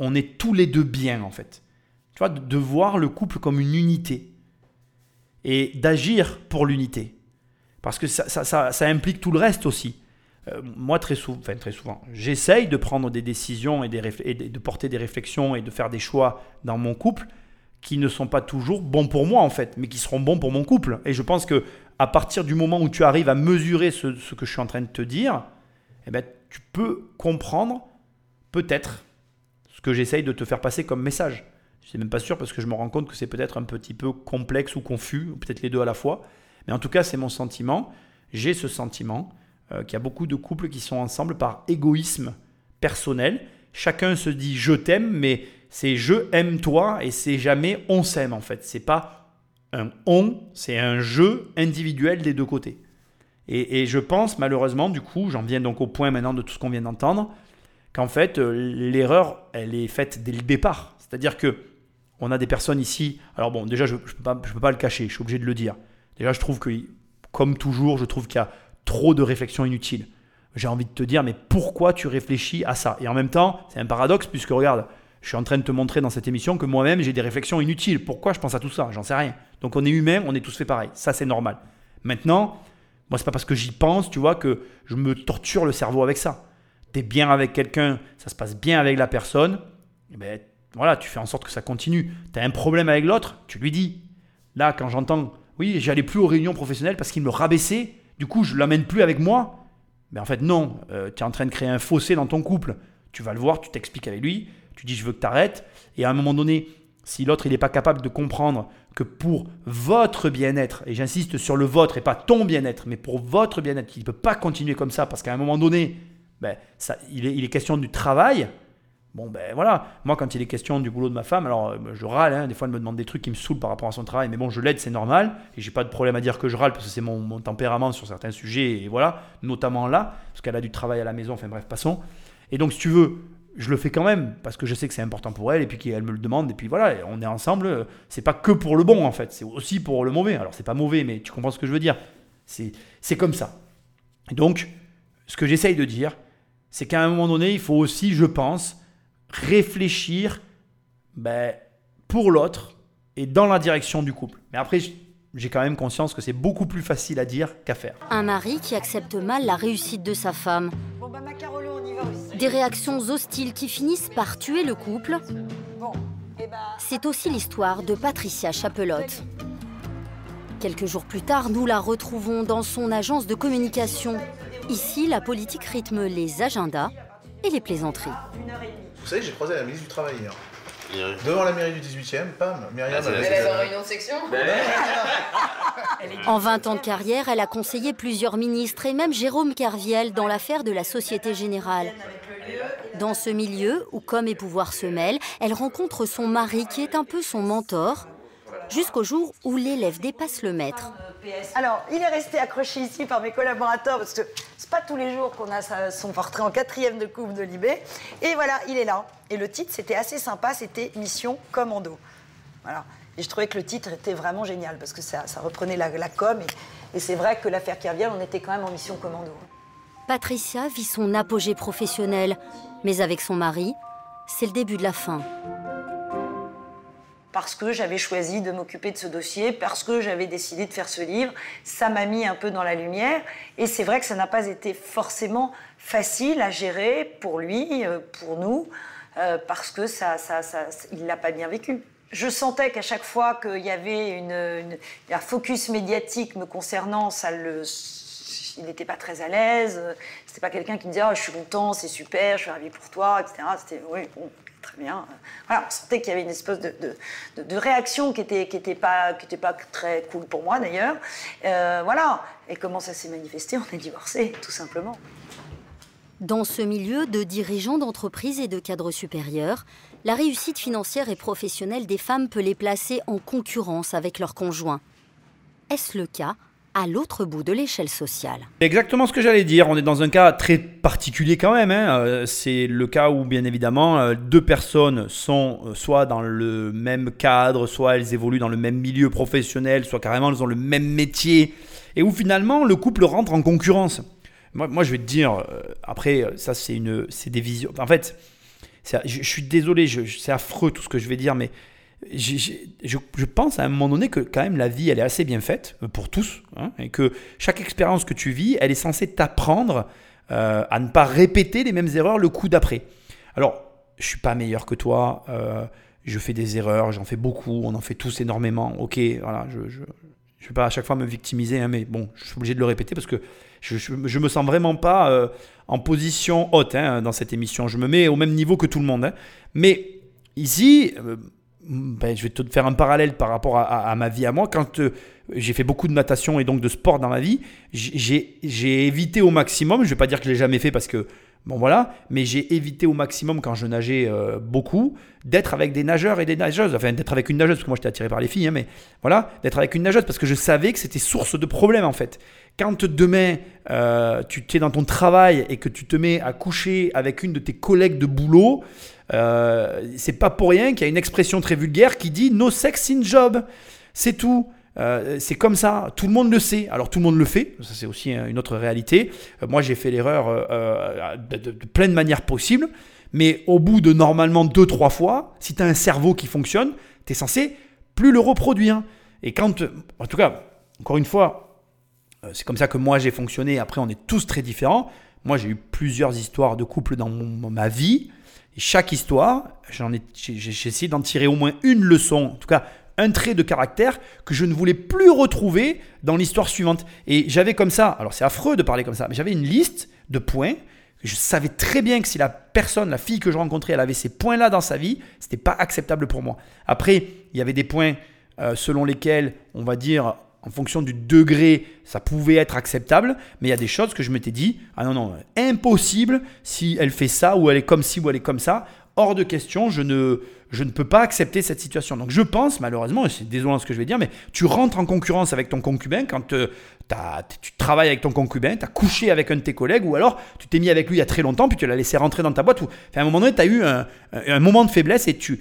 on est tous les deux bien en fait? Tu vois, de voir le couple comme une unité et d'agir pour l'unité. Parce que ça, implique tout le reste aussi. Euh, moi, très, souvent, enfin, très souvent, j'essaye de prendre des décisions et, de porter des réflexions et de faire des choix dans mon couple qui ne sont pas toujours bons pour moi, en fait, mais qui seront bons pour mon couple. Et je pense que à partir du moment où tu arrives à mesurer ce, ce que je suis en train de te dire, eh ben, tu peux comprendre peut-être ce que j'essaye de te faire passer comme message. Je suis même pas sûr parce que je me rends compte que c'est peut-être un petit peu complexe ou confus, ou peut-être les deux à la fois. Mais en tout cas, c'est mon sentiment. J'ai ce sentiment euh, qu'il y a beaucoup de couples qui sont ensemble par égoïsme personnel. Chacun se dit je t'aime, mais c'est je aime toi et c'est jamais on s'aime en fait. C'est pas un on, c'est un je individuel des deux côtés. Et, et je pense malheureusement, du coup, j'en viens donc au point maintenant de tout ce qu'on vient d'entendre, qu'en fait euh, l'erreur elle est faite dès le départ. C'est-à-dire que on a des personnes ici. Alors bon, déjà, je ne peux, pas le cacher, je suis obligé de le dire. Déjà, je trouve que comme toujours, je trouve qu'il y a trop de réflexions inutiles. J'ai envie de te dire, mais pourquoi tu réfléchis à ça? Et en même temps, c'est un paradoxe, puisque regarde, je suis en train de te montrer dans cette émission que moi-même, j'ai des réflexions inutiles. Pourquoi je pense à tout ça? J'en sais rien. Donc on est humain, on est tous fait pareil. Ça, c'est normal. Maintenant, moi, c'est pas parce que j'y pense, tu vois, que je me torture le cerveau avec ça. Tu es bien avec quelqu'un, ça se passe bien avec la personne, eh ben, voilà, tu fais en sorte que ça continue. Tu as un problème avec l'autre, tu lui dis. Là, quand j'entends, oui, j'allais plus aux réunions professionnelles parce qu'il me rabaissait, du coup, je l'amène plus avec moi. Mais en fait, non, euh, tu es en train de créer un fossé dans ton couple. Tu vas le voir, tu t'expliques avec lui, tu dis je veux que tu arrêtes. Et à un moment donné, si l'autre il n'est pas capable de comprendre que pour votre bien-être, et j'insiste sur le vôtre et pas ton bien-être, mais pour votre bien-être, il ne peut pas continuer comme ça parce qu'à un moment donné, ben, ça, il, est, il est question du travail, Bon, ben voilà, moi quand il est question du boulot de ma femme, alors euh, je râle, hein. des fois elle me demande des trucs qui me saoulent par rapport à son travail, mais bon, je l'aide, c'est normal, et j'ai pas de problème à dire que je râle parce que c'est mon, tempérament sur certains sujets, et voilà, notamment là, parce qu'elle a du travail à la maison, enfin bref, passons. Et donc si tu veux, je le fais quand même, parce que je sais que c'est important pour elle, et puis qu'elle me le demande, et puis voilà, on est ensemble, c'est pas que pour le bon en fait, c'est aussi pour le mauvais. Alors c'est pas mauvais, mais tu comprends ce que je veux dire, c'est comme ça. Et donc, ce que j'essaye de dire, c'est qu'à un moment donné, il faut aussi, je pense, réfléchir ben, pour l'autre et dans la direction du couple. Mais après, j'ai quand même conscience que c'est beaucoup plus facile à dire qu'à faire.
Un mari qui accepte mal la réussite de sa femme. Des réactions hostiles qui finissent par tuer le couple. C'est aussi l'histoire de Patricia Chapelotte. Quelques jours plus tard, nous la retrouvons dans son agence de communication. Ici, la politique rythme les agendas et les plaisanteries.
Vous savez, j'ai croisé la ministre du Travail hier. Devant la mairie du 18e, pam, Myriam.
Elle est en réunion de section
En 20 ans de carrière, elle a conseillé plusieurs ministres et même Jérôme Kerviel dans l'affaire de la Société Générale. Dans ce milieu où comme et pouvoir se mêlent, elle rencontre son mari qui est un peu son mentor, jusqu'au jour où l'élève dépasse le maître.
Alors, il est resté accroché ici par mes collaborateurs parce que c'est pas tous les jours qu'on a son portrait en quatrième de coupe de Libé. Et voilà, il est là. Et le titre, c'était assez sympa, c'était Mission Commando. Voilà. Et je trouvais que le titre était vraiment génial parce que ça, reprenait la, com. Et, c'est vrai que l'affaire Kerviel, on était quand même en mission commando.
Patricia vit son apogée professionnel, mais avec son mari, c'est le début de la fin
parce que j'avais choisi de m'occuper de ce dossier, parce que j'avais décidé de faire ce livre. Ça m'a mis un peu dans la lumière. Et c'est vrai que ça n'a pas été forcément facile à gérer pour lui, euh, pour nous, euh, parce que ça, ça, il ne l'a pas bien vécu. Je sentais qu'à chaque fois qu'il y avait une, un focus médiatique me concernant, ça le, il n'était pas très à l'aise. C'était pas quelqu'un qui me disait oh, je suis content, c'est super, je suis ravi pour toi, etc. C'était oui, bon, très bien. Voilà, on sentait qu'il y avait une espèce de, de, réaction qui n'était qui était pas, pas très cool pour moi d'ailleurs. Euh, voilà. Et comment ça s'est manifesté On est divorcé, tout simplement.
Dans ce milieu de dirigeants d'entreprises et de cadres supérieurs, la réussite financière et professionnelle des femmes peut les placer en concurrence avec leurs conjoints. Est-ce le cas à l'autre bout de l'échelle sociale.
Exactement ce que j'allais dire. On est dans un cas très particulier quand même. Hein. Euh, c'est le cas où, bien évidemment, euh, deux personnes sont euh, soit dans le même cadre, soit elles évoluent dans le même milieu professionnel, soit carrément elles ont le même métier, et où finalement le couple rentre en concurrence. Moi, je vais te dire, après, ça c'est une, c'est des visions. En fait, je, suis désolé, c'est affreux tout ce que je vais dire, mais je, pense à un moment donné que quand même la vie elle est assez bien faite euh, pour tous hein, et que chaque expérience que tu vis elle est censée t'apprendre euh, à ne pas répéter les mêmes erreurs le coup d'après. Alors je suis pas meilleur que toi, euh, je fais des erreurs, j'en fais beaucoup, on en fait tous énormément. Ok, voilà, je, je, vais pas à chaque fois me victimiser, hein, mais bon, je suis obligé de le répéter parce que je, je, me sens vraiment pas en position haute hein, dans cette émission. Je me mets au même niveau que tout le monde. Mais ici, ben, je vais te faire un parallèle par rapport à, ma vie à moi. Quand euh, j'ai fait beaucoup de natation et donc de sport dans ma vie, j'ai évité au maximum, je ne vais pas dire que je l'ai jamais fait parce que, bon voilà, mais j'ai évité au maximum quand je nageais euh, beaucoup, d'être avec des nageurs et des nageuses, enfin d'être avec une nageuse, parce que moi j'étais attiré par les filles, hein, mais voilà, d'être avec une nageuse parce que je savais que c'était source de problèmes en fait. Quand demain euh, tu es dans ton travail et que tu te mets à coucher avec une de tes collègues de boulot, euh, c'est pas pour rien qu'il y a une expression très vulgaire qui dit no sex in job. C'est tout. Euh, c'est comme ça, tout le monde le sait. Alors tout le monde le fait, ça c'est aussi une autre réalité. Euh, moi j'ai fait l'erreur euh, de, de, de, plein de manières possibles, mais au bout de normalement 2-3 fois, si tu as un cerveau qui fonctionne, tu es censé plus le reproduire. Et quand, en tout cas, encore une fois, c'est comme ça que moi j'ai fonctionné, après on est tous très différents. Moi j'ai eu plusieurs histoires de couple dans ma vie. Et chaque histoire, j'en ai, j'ai essayé d'en tirer au moins une leçon, en tout cas un trait de caractère que je ne voulais plus retrouver dans l'histoire suivante. Et j'avais comme ça, alors c'est affreux de parler comme ça, mais j'avais une liste de points. Je savais très bien que si la personne, la fille que je rencontrais, elle avait ces points-là dans sa vie, c'était pas acceptable pour moi. Après, il y avait des points euh, selon lesquels, on va dire, en fonction du degré, ça pouvait être acceptable, mais il y a des choses que je m'étais dit, ah non, non, impossible, si elle fait ça, ou elle est comme ci, ou elle est comme ça, hors de question, je ne, je ne peux pas accepter cette situation. Donc je pense, malheureusement, et c'est désolant ce que je vais dire, mais tu rentres en concurrence avec ton concubin quand euh, tu travailles avec ton concubin, tu as couché avec un de tes collègues, ou alors tu t'es mis avec lui il y a très longtemps, puis tu l'as laissé rentrer dans ta boîte. Ou, à un moment donné, tu as eu un, moment de faiblesse et tu,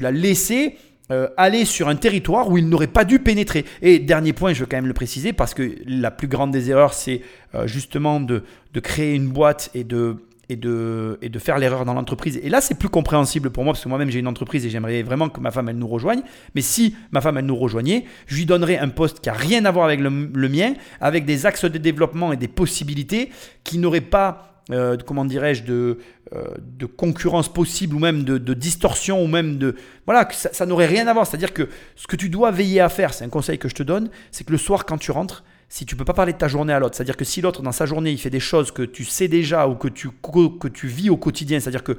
l'as laissé euh, aller sur un territoire où il n'aurait pas dû pénétrer. Et dernier point, je veux quand même le préciser, parce que la plus grande des erreurs, c'est euh, justement de, créer une boîte et de, et de, et de faire l'erreur dans l'entreprise. Et là, c'est plus compréhensible pour moi, parce que moi-même, j'ai une entreprise et j'aimerais vraiment que ma femme, elle nous rejoigne. Mais si ma femme, elle nous rejoignait, je lui donnerais un poste qui n'a rien à voir avec le, le mien, avec des axes de développement et des possibilités qui n'auraient pas euh, comment dirais-je, de, euh, de concurrence possible ou même de, de, distorsion ou même de... Voilà, ça n'aurait rien à voir. C'est-à-dire que ce que tu dois veiller à faire, c'est un conseil que je te donne, c'est que le soir quand tu rentres, si tu peux pas parler de ta journée à l'autre, c'est-à-dire que si l'autre dans sa journée il fait des choses que tu sais déjà ou que tu, que tu vis au quotidien, c'est-à-dire que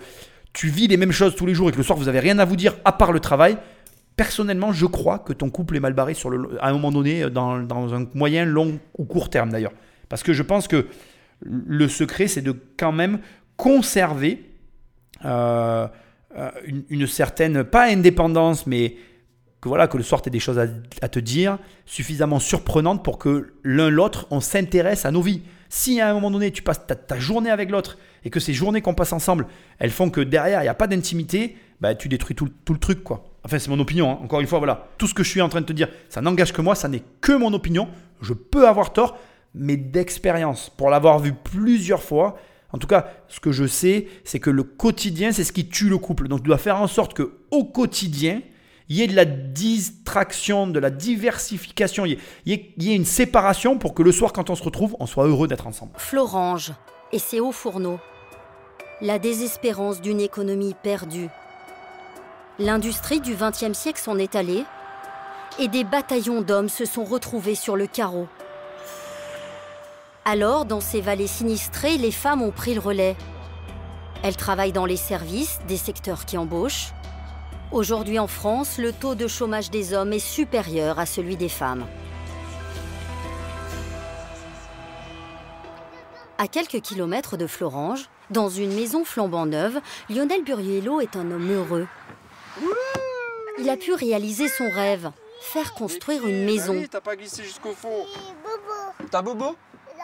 tu vis les mêmes choses tous les jours et que le soir vous avez rien à vous dire à part le travail, personnellement je crois que ton couple est mal barré sur le, à un moment donné dans, dans un moyen, long ou court terme d'ailleurs. Parce que je pense que le secret, c'est de quand même conserver euh, euh, une, une, certaine, pas indépendance, mais que voilà, que le soir tu des choses à, à, te dire suffisamment surprenantes pour que l'un l'autre, on s'intéresse à nos vies. Si à un moment donné tu passes ta, ta journée avec l'autre et que ces journées qu'on passe ensemble, elles font que derrière il n'y a pas d'intimité, bah, tu détruis tout, tout, le truc quoi. Enfin c'est mon opinion, hein. encore une fois voilà. Tout ce que je suis en train de te dire, ça n'engage que moi, ça n'est que mon opinion. Je peux avoir tort, mais d'expérience. Pour l'avoir vu plusieurs fois, en tout cas, ce que je sais, c'est que le quotidien, c'est ce qui tue le couple. Donc tu dois faire en sorte que au quotidien, il y ait de la distraction, de la diversification, il y, ait, une séparation pour que le soir, quand on se retrouve, on soit heureux d'être ensemble.
Florange et ses hauts fourneaux. La désespérance d'une économie perdue. L'industrie du XXe siècle s'en est allée et des bataillons d'hommes se sont retrouvés sur le carreau. Alors, dans ces vallées sinistrées, les femmes ont pris le relais. Elles travaillent dans les services, des secteurs qui embauchent. Aujourd'hui en France, le taux de chômage des hommes est supérieur à celui des femmes. À quelques kilomètres de Florange, dans une maison flambant neuve, Lionel Buriello est un homme heureux. Il a pu réaliser son rêve, faire construire une maison.
T'as pas glissé jusqu'au fond. T'as bobo?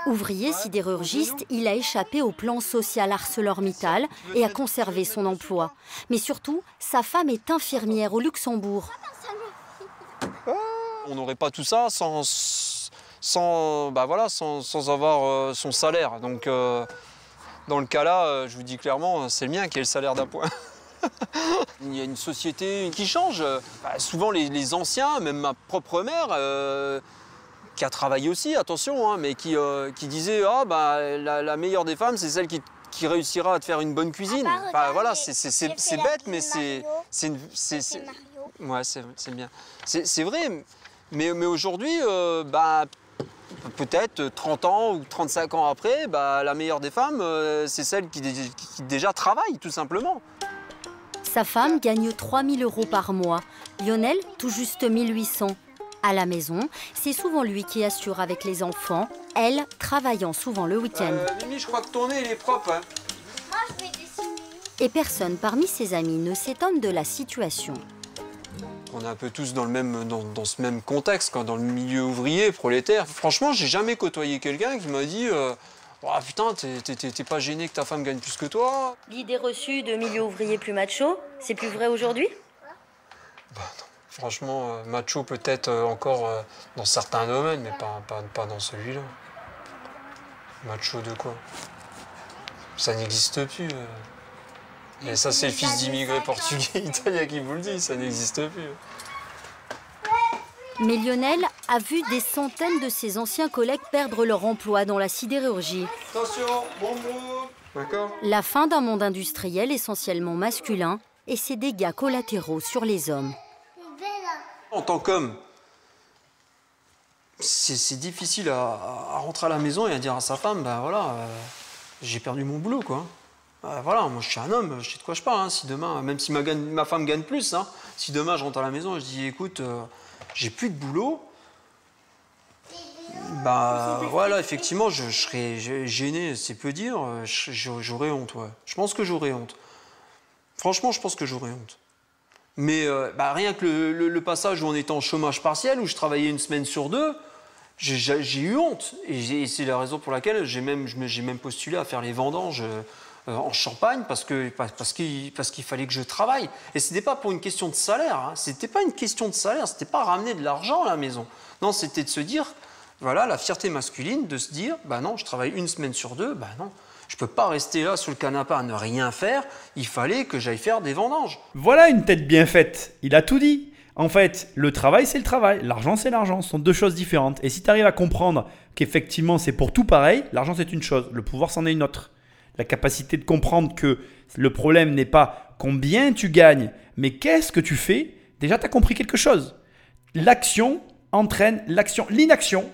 Ouvrier sidérurgiste, il a échappé au plan social ArcelorMittal et a conservé son emploi. Mais surtout, sa femme est infirmière au Luxembourg.
On n'aurait pas tout ça sans, sans, bah sans, avoir euh, son salaire. Donc, euh, dans le cas là, euh, je vous dis clairement, c'est le mien qui est le salaire d'appoint. Il y a une société qui change. Bah, souvent, les, les, anciens, même ma propre mère, qui a travaillé aussi, attention, hein, mais qui, euh, qui disait ah, bah, la, la, meilleure des femmes, c'est celle qui, qui, réussira à te faire une bonne cuisine. Bah, voilà, c'est bête, mais c'est. C'est ouais, c'est bien. C'est vrai, mais, mais aujourd'hui, euh, bah, peut-être 30 ans ou 35 ans après, bah, la meilleure des femmes, euh, c'est celle qui, qui déjà travaille, tout simplement.
Sa femme gagne 3000 euros par mois. Lionel, tout juste 1800. À la maison, c'est souvent lui qui assure avec les enfants, elle travaillant souvent le week-end.
Euh, Mimi, je crois que ton nez il est propre. Hein.
Moi, je vais dessiner. Et personne parmi ses amis ne s'étonne de la situation.
On est un peu tous dans, le même, dans, dans ce même contexte, quand dans le milieu ouvrier, prolétaire. Franchement, j'ai jamais côtoyé quelqu'un qui m'a dit euh, oh, putain, t'es pas gêné que ta femme gagne plus que toi
L'idée reçue de milieu ouvrier plus macho, c'est plus vrai aujourd'hui?
Bah non. Franchement, euh, macho peut-être euh, encore euh, dans certains domaines, mais pas, pas, pas dans celui-là. Macho de quoi? Ça n'existe plus. Et ça, c'est le fils d'immigrés portugais, italiens qui vous le dit, ça n'existe plus.
Mais Lionel a vu des centaines de ses anciens collègues perdre leur emploi dans la sidérurgie.
Attention, bon
La fin d'un monde industriel essentiellement masculin et ses dégâts collatéraux sur les hommes.
En tant qu'homme, c'est difficile à, rentrer à la maison et à dire à sa femme, ben voilà, euh, j'ai perdu mon boulot, quoi. Euh, voilà, moi je suis un homme, je sais de quoi je parle. hein. Si demain, même si ma, femme gagne plus, hein, si demain je rentre à la maison et je dis, écoute, euh, j'ai plus de boulot, bah voilà, effectivement, je, je serais gêné, c'est peu dire, euh, j'aurais honte, ouais. Je pense que j'aurais honte. Franchement, je pense que j'aurais honte. Mais euh, bah, rien que le, passage où on était en chômage partiel, où je travaillais une semaine sur deux, j'ai- eu honte. Et, c'est la raison pour laquelle j'ai même, même postulé à faire les vendanges euh, en Champagne parce que parce parce qu'il qu'il fallait que je travaille. Et c'était pas pour une question de salaire. Hein. C'était pas une question de salaire. C'était pas ramener de l'argent à la maison. Non, c'était de se dire, voilà, la fierté masculine, de se dire, bah non, je travaille une semaine sur deux, bah non. Je peux pas rester là sur le canapé à ne rien faire. Il fallait que j'aille faire des vendanges.
Voilà une tête bien faite. Il a tout dit. En fait, le travail, c'est le travail. L'argent, c'est l'argent. Ce sont deux choses différentes. Et si tu arrives à comprendre qu'effectivement, c'est pour tout pareil, l'argent, c'est une chose. Le pouvoir, c'en est une autre. La capacité de comprendre que le problème n'est pas combien tu gagnes, mais qu'est-ce que tu fais. Déjà, tu as compris quelque chose. L'action entraîne l'action. L'inaction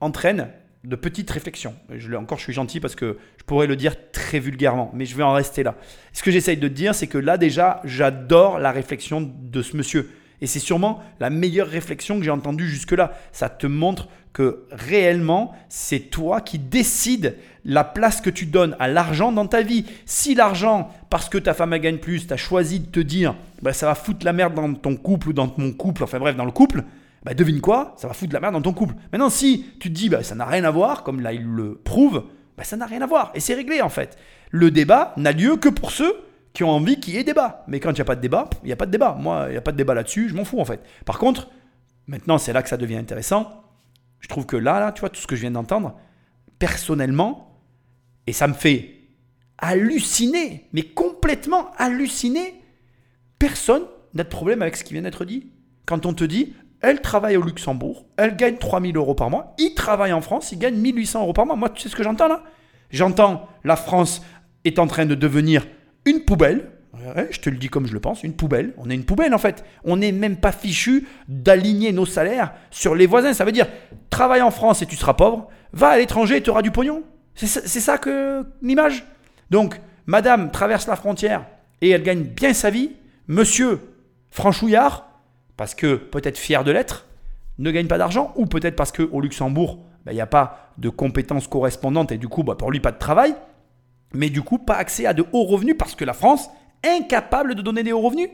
entraîne de petites réflexions. Je, encore, je suis gentil parce que je pourrais le dire très vulgairement, mais je vais en rester là. Ce que j'essaye de dire, c'est que là déjà, j'adore la réflexion de ce monsieur. Et c'est sûrement la meilleure réflexion que j'ai entendue jusque-là. Ça te montre que réellement, c'est toi qui décides la place que tu donnes à l'argent dans ta vie. Si l'argent, parce que ta femme elle gagne plus, tu as choisi de te dire, bah, ça va foutre la merde dans ton couple ou dans mon couple, enfin bref, dans le couple, bah devine quoi Ça va foutre la merde dans ton couple. Maintenant, si tu te dis, bah, ça n'a rien à voir, comme là il le prouve, bah, ça n'a rien à voir. Et c'est réglé en fait. Le débat n'a lieu que pour ceux qui ont envie qu'il y ait débat. Mais quand il n'y a pas de débat, il n'y a pas de débat. Moi, il n'y a pas de débat là-dessus, je m'en fous en fait. Par contre, maintenant c'est là que ça devient intéressant. Je trouve que là, là, tu vois, tout ce que je viens d'entendre, personnellement, et ça me fait halluciner, mais complètement halluciner, personne n'a de problème avec ce qui vient d'être dit. Quand on te dit, elle travaille au Luxembourg, elle gagne 3000 euros par mois, il travaille en France, il gagne 1800 euros par mois. Moi, tu sais ce que j'entends là? J'entends la France est en train de devenir une poubelle. Je te le dis comme je le pense, une poubelle. On est une poubelle en fait. On n'est même pas fichu d'aligner nos salaires sur les voisins. Ça veut dire, travaille en France et tu seras pauvre, va à l'étranger et tu auras du pognon. C'est ça, ça que l'image? Donc, madame traverse la frontière et elle gagne bien sa vie. Monsieur, franchouillard, parce que peut-être fier de l'être, ne gagne pas d'argent, ou peut-être parce qu'au Luxembourg, bah, il n'y a pas de compétences correspondantes et du coup, bah, pour lui, pas de travail, mais du coup, pas accès à de hauts revenus parce que la France, incapable de donner des hauts revenus.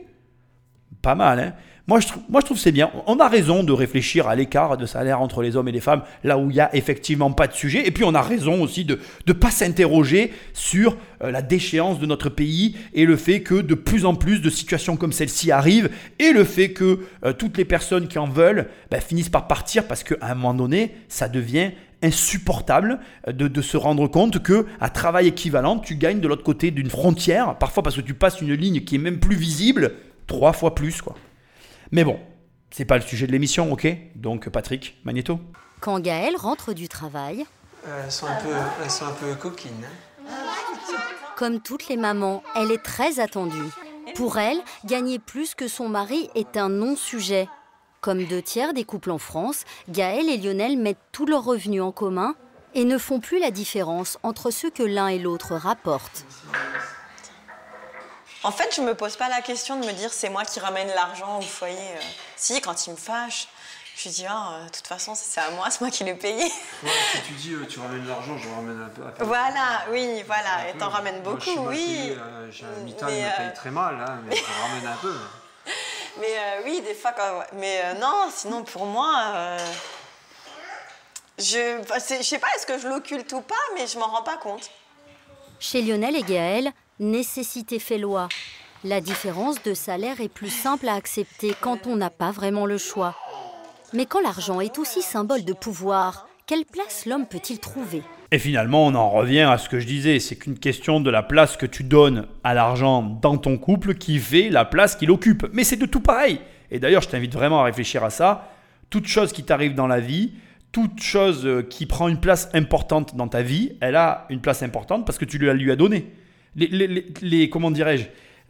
Pas mal, hein moi je, trouve, c'est bien. On a raison de réfléchir à l'écart de salaire entre les hommes et les femmes, là où il n'y a effectivement pas de sujet. Et puis, on a raison aussi de ne pas s'interroger sur euh, la déchéance de notre pays et le fait que de plus en plus de situations comme celle-ci arrivent et le fait que euh, toutes les personnes qui en veulent bah, finissent par partir parce qu'à un moment donné, ça devient insupportable euh, de, de se rendre compte que à travail équivalent, tu gagnes de l'autre côté d'une frontière, parfois parce que tu passes une ligne qui est même plus visible, trois fois plus quoi. Mais bon, c'est pas le sujet de l'émission, ok? Donc Patrick, Magneto.
Quand Gaël rentre du travail,
Elles sont un peu, elles sont un peu coquines. hein.
comme toutes les mamans, elle est très attendue. Pour elle, gagner plus que son mari est un non-sujet. Comme deux tiers des couples en France, Gaël et Lionel mettent tous leurs revenus en commun et ne font plus la différence entre ce que l'un et l'autre rapportent.
En fait, je me pose pas la question de me dire c'est moi qui ramène l'argent au foyer. euh. Si, quand il me fâche, je lui dis ah, euh, de toute façon, c'est à moi, c'est moi qui l'ai payé.
Ouais, si tu dis euh, tu ramènes l'argent, je ramène un peu.
Voilà, oui, voilà, et t'en ramènes
Moi, je suis
beaucoup, oui.
euh, J'ai un il me paye très mal, hein, mais je ramène un peu.
Mais euh, oui, des fois, quand... mais euh, non, sinon pour moi, euh, je, bah, je sais pas, est-ce que je l'occulte ou pas, mais je m'en rends pas compte.
Chez Lionel et Gaël, nécessité fait loi. La différence de salaire est plus simple à accepter quand on n'a pas vraiment le choix. Mais quand l'argent est aussi symbole de pouvoir, quelle place l'homme peut-il trouver?
Et finalement, on en revient à ce que je disais, c'est qu'une question de la place que tu donnes à l'argent dans ton couple qui fait la place qu'il occupe. Mais c'est de tout pareil. Et d'ailleurs, je t'invite vraiment à réfléchir à ça. Toute chose qui t'arrive dans la vie, toute chose euh, qui prend une place importante dans ta vie, elle a une place importante parce que tu lui as, lui Les, comment dirais-je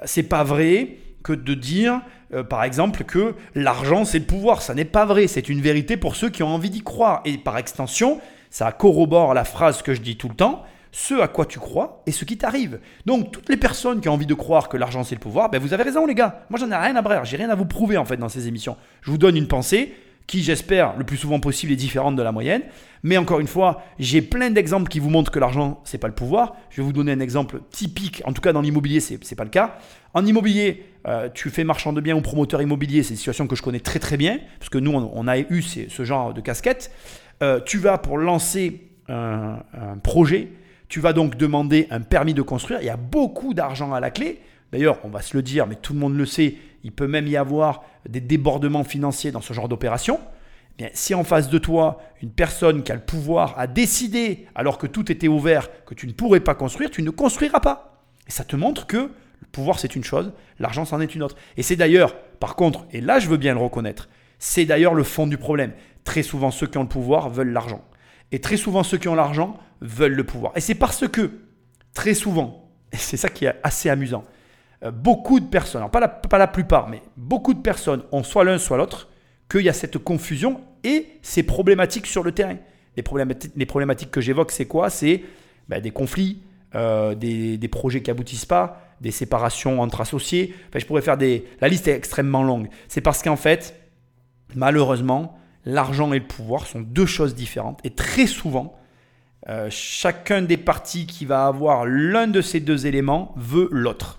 C'est pas vrai que de dire, euh, par exemple, que l'argent c'est le pouvoir. Ça n'est pas vrai. C'est une vérité pour ceux qui ont envie d'y croire. Et par extension, ça corrobore la phrase que je dis tout le temps ce à quoi tu crois et ce qui t'arrive. Donc toutes les personnes qui ont envie de croire que l'argent c'est le pouvoir, ben vous avez raison les gars. Moi j'en ai rien à brère, j'ai rien à vous prouver en fait dans ces émissions. Je vous donne une pensée, qui j'espère le plus souvent possible est différente de la moyenne. Mais encore une fois, j'ai plein d'exemples qui vous montrent que l'argent, c'est pas le pouvoir. Je vais vous donner un exemple typique, en tout cas dans l'immobilier, c'est n'est pas le cas. En immobilier, euh, tu fais marchand de biens ou promoteur immobilier, c'est une situation que je connais très très bien, parce que nous, on, a eu ce genre de casquette. Euh, tu vas pour lancer un, un projet, tu vas donc demander un permis de construire. Il y a beaucoup d'argent à la clé. D'ailleurs, on va se le dire, mais tout le monde le sait, il peut même y avoir des débordements financiers dans ce genre d'opération. Bien, si en face de toi, une personne qui a le pouvoir a décidé, alors que tout était ouvert, que tu ne pourrais pas construire, tu ne construiras pas. Et ça te montre que le pouvoir c'est une chose, l'argent c'en est une autre. Et c'est d'ailleurs, par contre, et là je veux bien le reconnaître, c'est d'ailleurs le fond du problème. Très souvent ceux qui ont le pouvoir veulent l'argent. Et très souvent ceux qui ont l'argent veulent le pouvoir. Et c'est parce que, très souvent, et c'est ça qui est assez amusant, beaucoup de personnes, pas, la, pas la plupart, mais beaucoup de personnes ont soit l'un, soit l'autre, qu'il y a cette confusion et ces problématiques sur le terrain. Les problématiques, les problématiques que j'évoque, c'est quoi? C'est ben, des conflits, euh, des, des, projets qui aboutissent pas, des séparations entre associés. Enfin, je pourrais faire des... La liste est extrêmement longue. C'est parce qu'en fait, malheureusement, l'argent et le pouvoir sont deux choses différentes. Et très souvent, euh, chacun des partis qui va avoir l'un de ces deux éléments veut l'autre.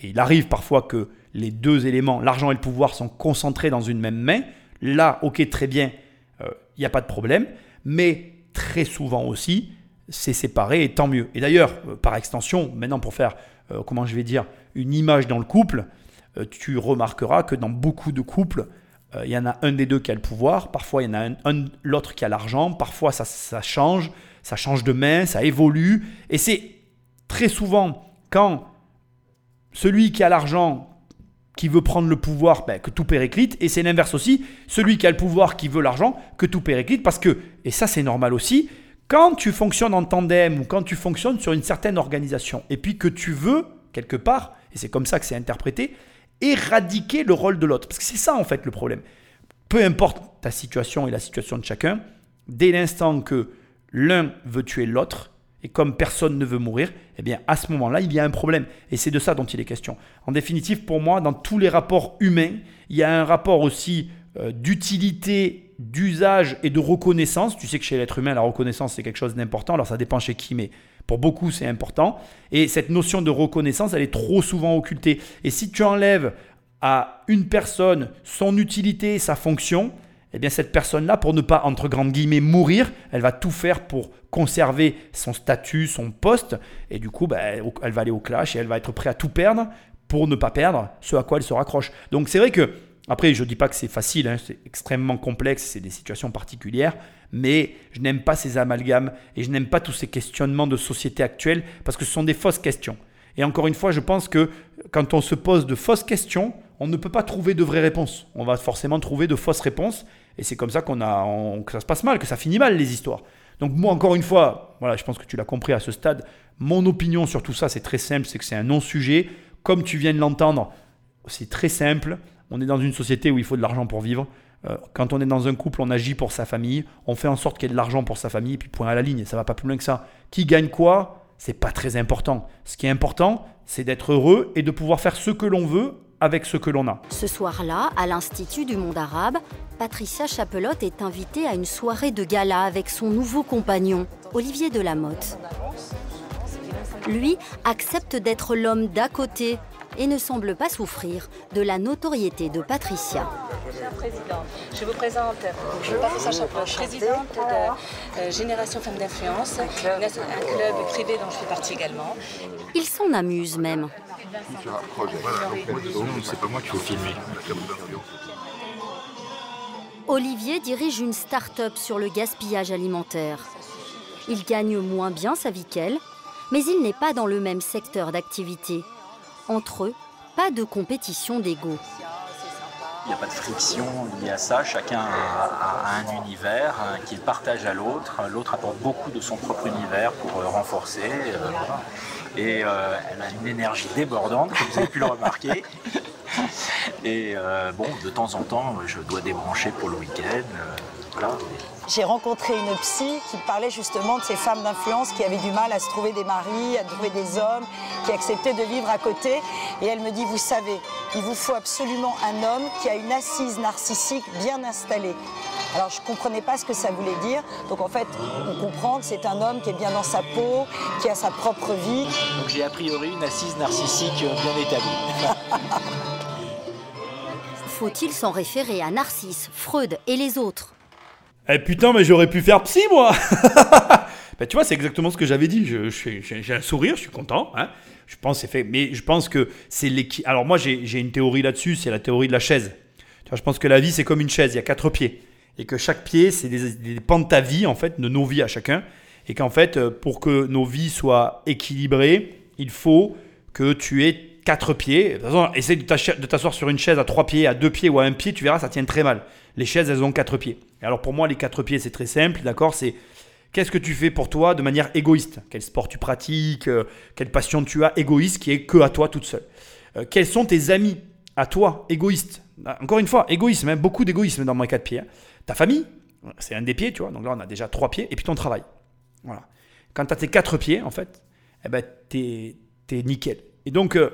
Et il arrive parfois que les deux éléments, l'argent et le pouvoir, sont concentrés dans une même main. Là, ok, très bien, il euh, n'y a pas de problème. Mais très souvent aussi, c'est séparé et tant mieux. Et d'ailleurs, euh, par extension, maintenant pour faire, euh, comment je vais dire, une image dans le couple, tu remarqueras que dans beaucoup de couples, il y en a un des deux qui a le pouvoir, parfois il y en a un, l'autre qui a l'argent, parfois ça change, ça change de main, ça évolue. Et c'est très souvent quand celui qui a l'argent, qui veut prendre le pouvoir, ben, que tout périclite. Et c'est l'inverse aussi, celui qui a le pouvoir, qui veut l'argent, que tout périclite. Parce que, et ça c'est normal aussi, quand tu fonctionnes en tandem ou quand tu fonctionnes sur une certaine organisation, et puis que tu veux, quelque part, et c'est comme ça que c'est interprété, éradiquer le rôle de l'autre. Parce que c'est ça en fait le problème. Peu importe ta situation et la situation de chacun, dès l'instant que l'un veut tuer l'autre, et comme personne ne veut mourir, eh bien à ce moment-là, il y a un problème. Et c'est de ça dont il est question. En définitive, pour moi, dans tous les rapports humains, il y a un rapport aussi euh, d'utilité, d'usage et de reconnaissance. Tu sais que chez l'être humain, la reconnaissance, c'est quelque chose d'important. Alors ça dépend chez qui, mais pour beaucoup, c'est important. Et cette notion de reconnaissance, elle est trop souvent occultée. Et si tu enlèves à une personne son utilité, sa fonction, eh bien cette personne-là, pour ne pas, entre grandes guillemets, mourir, elle va tout faire pour conserver son statut, son poste, et du coup, bah, elle va aller au clash et elle va être prête à tout perdre pour ne pas perdre ce à quoi elle se raccroche. Donc c'est vrai que, après, je ne dis pas que c'est facile, hein, c'est extrêmement complexe, c'est des situations particulières, mais je n'aime pas ces amalgames et je n'aime pas tous ces questionnements de société actuelle parce que ce sont des fausses questions. Et encore une fois, je pense que quand on se pose de fausses questions, on ne peut pas trouver de vraies réponses. On va forcément trouver de fausses réponses. Et c'est comme ça qu'on a, que ça se passe mal, que ça finit mal les histoires. Donc moi, encore une fois, voilà, je pense que tu l'as compris à ce stade. Mon opinion sur tout ça, c'est très simple, c'est que c'est un non-sujet. Comme tu viens de l'entendre, c'est très simple. On est dans une société où il faut de l'argent pour vivre. Euh, quand on est dans un couple, on agit pour sa famille. On fait en sorte qu'il y ait de l'argent pour sa famille. Et puis point à la ligne, ça va pas plus loin que ça. Qui gagne quoi? C'est pas très important. Ce qui est important, c'est d'être heureux et de pouvoir faire ce que l'on veut avec ce que l'on a.
Ce soir-là, à l'Institut du monde arabe, Patricia Chapelotte est invitée à une soirée de gala avec son nouveau compagnon, Olivier Delamotte. Lui accepte d'être l'homme d'à côté et ne semble pas souffrir de la notoriété de Patricia.
Je vous présente, je m'appelle Sacha Cloche, présidente de euh, Génération Femmes d'Influence, un club. un club privé dont je fais partie également.
Il s'en amuse même.
C'est pas moi qui faut filmer.
Olivier dirige une start-up sur le gaspillage alimentaire. Il gagne moins bien sa vie qu'elle, mais il n'est pas dans le même secteur d'activité. Entre eux, pas de compétition d'ego.
Il n'y a pas de friction liée à ça. Chacun a, un univers hein, qu'il partage à l'autre. L'autre apporte beaucoup de son propre univers pour euh, renforcer. Euh, et euh, elle a une énergie débordante, comme vous avez pu le remarquer. Et bon, de temps en temps, je dois débrancher pour le week-end. voilà.
J'ai rencontré une psy qui parlait justement de ces femmes d'influence qui avaient du mal à se trouver des maris, à trouver des hommes, qui acceptaient de vivre à côté. Et elle me dit, vous savez, il vous faut absolument un homme qui a une assise narcissique bien installée. Alors je ne comprenais pas ce que ça voulait dire. Donc en fait, on comprend que c'est un homme qui est bien dans sa peau, qui a sa propre vie.
Donc j'ai a priori une assise narcissique bien établie.
Faut-il s'en référer à Narcisse, Freud et les autres?
Eh putain, mais j'aurais pu faire psy, moi bah, Tu vois, c'est exactement ce que j'avais dit. J'ai un sourire, je suis content. Hein. je pense c'est fait. Mais je pense que c'est l'équilibre. Alors moi, j'ai une théorie là-dessus, c'est la théorie de la chaise. Tu vois, je pense que la vie, c'est comme une chaise, il y a quatre pieds. Et que chaque pied, c'est des, des pans de ta vie, en fait, de nos vies à chacun. Et qu'en fait, euh, pour que nos vies soient équilibrées, il faut que tu aies quatre pieds. De toute façon, essaye de t'asseoir sur une chaise à trois pieds, à deux pieds ou à un pied, tu verras, ça tient très mal. Les chaises, elles ont quatre pieds. Et alors pour moi, les quatre pieds, c'est très simple, d'accord C'est qu'est-ce que tu fais pour toi de manière égoïste? Quel sport tu pratiques euh, Quelle passion tu as égoïste qui est que à toi toute seule? Euh, Quels sont tes amis à toi égoïstes? Ah, Encore une fois, égoïsme, hein, beaucoup d'égoïsme dans mes quatre pieds. Hein. Ta famille, c'est un des pieds, tu vois. Donc là, on a déjà trois pieds. Et puis ton travail. Voilà. Quand tu as tes quatre pieds, en fait, eh ben, tu es, nickel. Et donc, euh,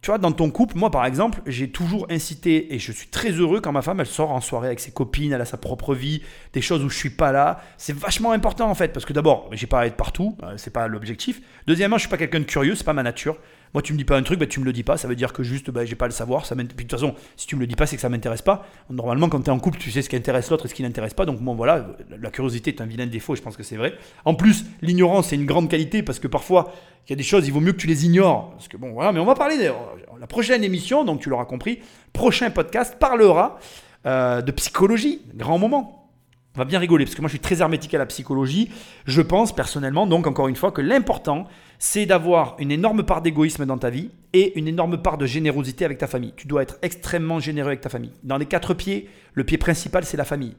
tu vois, dans ton couple, moi par exemple, j'ai toujours incité et je suis très heureux quand ma femme elle sort en soirée avec ses copines, elle a sa propre vie, des choses où je suis pas là. C'est vachement important en fait parce que d'abord, j'ai pas à être partout, euh, c'est pas l'objectif. Deuxièmement, je suis pas quelqu'un de curieux, c'est pas ma nature. Moi, tu me dis pas un truc, bah, tu me le dis pas. Ça veut dire que juste, bah, j'ai pas le savoir. Ça Puis de toute façon, si tu me le dis pas, c'est que ça m'intéresse pas. Normalement, quand tu es en couple, tu sais ce qui intéresse l'autre et ce qui n'intéresse pas. Donc, bon, voilà, la curiosité est un vilain défaut, je pense que c'est vrai. En plus, l'ignorance, c'est une grande qualité parce que parfois, il y a des choses, il vaut mieux que tu les ignores. Parce que bon, voilà, mais on va parler de la prochaine émission, donc tu l'auras compris, prochain podcast parlera euh, de psychologie, grand moment. On va bien rigoler parce que moi je suis très hermétique à la psychologie. Je pense personnellement, donc encore une fois, que l'important c'est d'avoir une énorme part d'égoïsme dans ta vie et une énorme part de générosité avec ta famille. Tu dois être extrêmement généreux avec ta famille. Dans les quatre pieds, le pied principal, c'est la famille.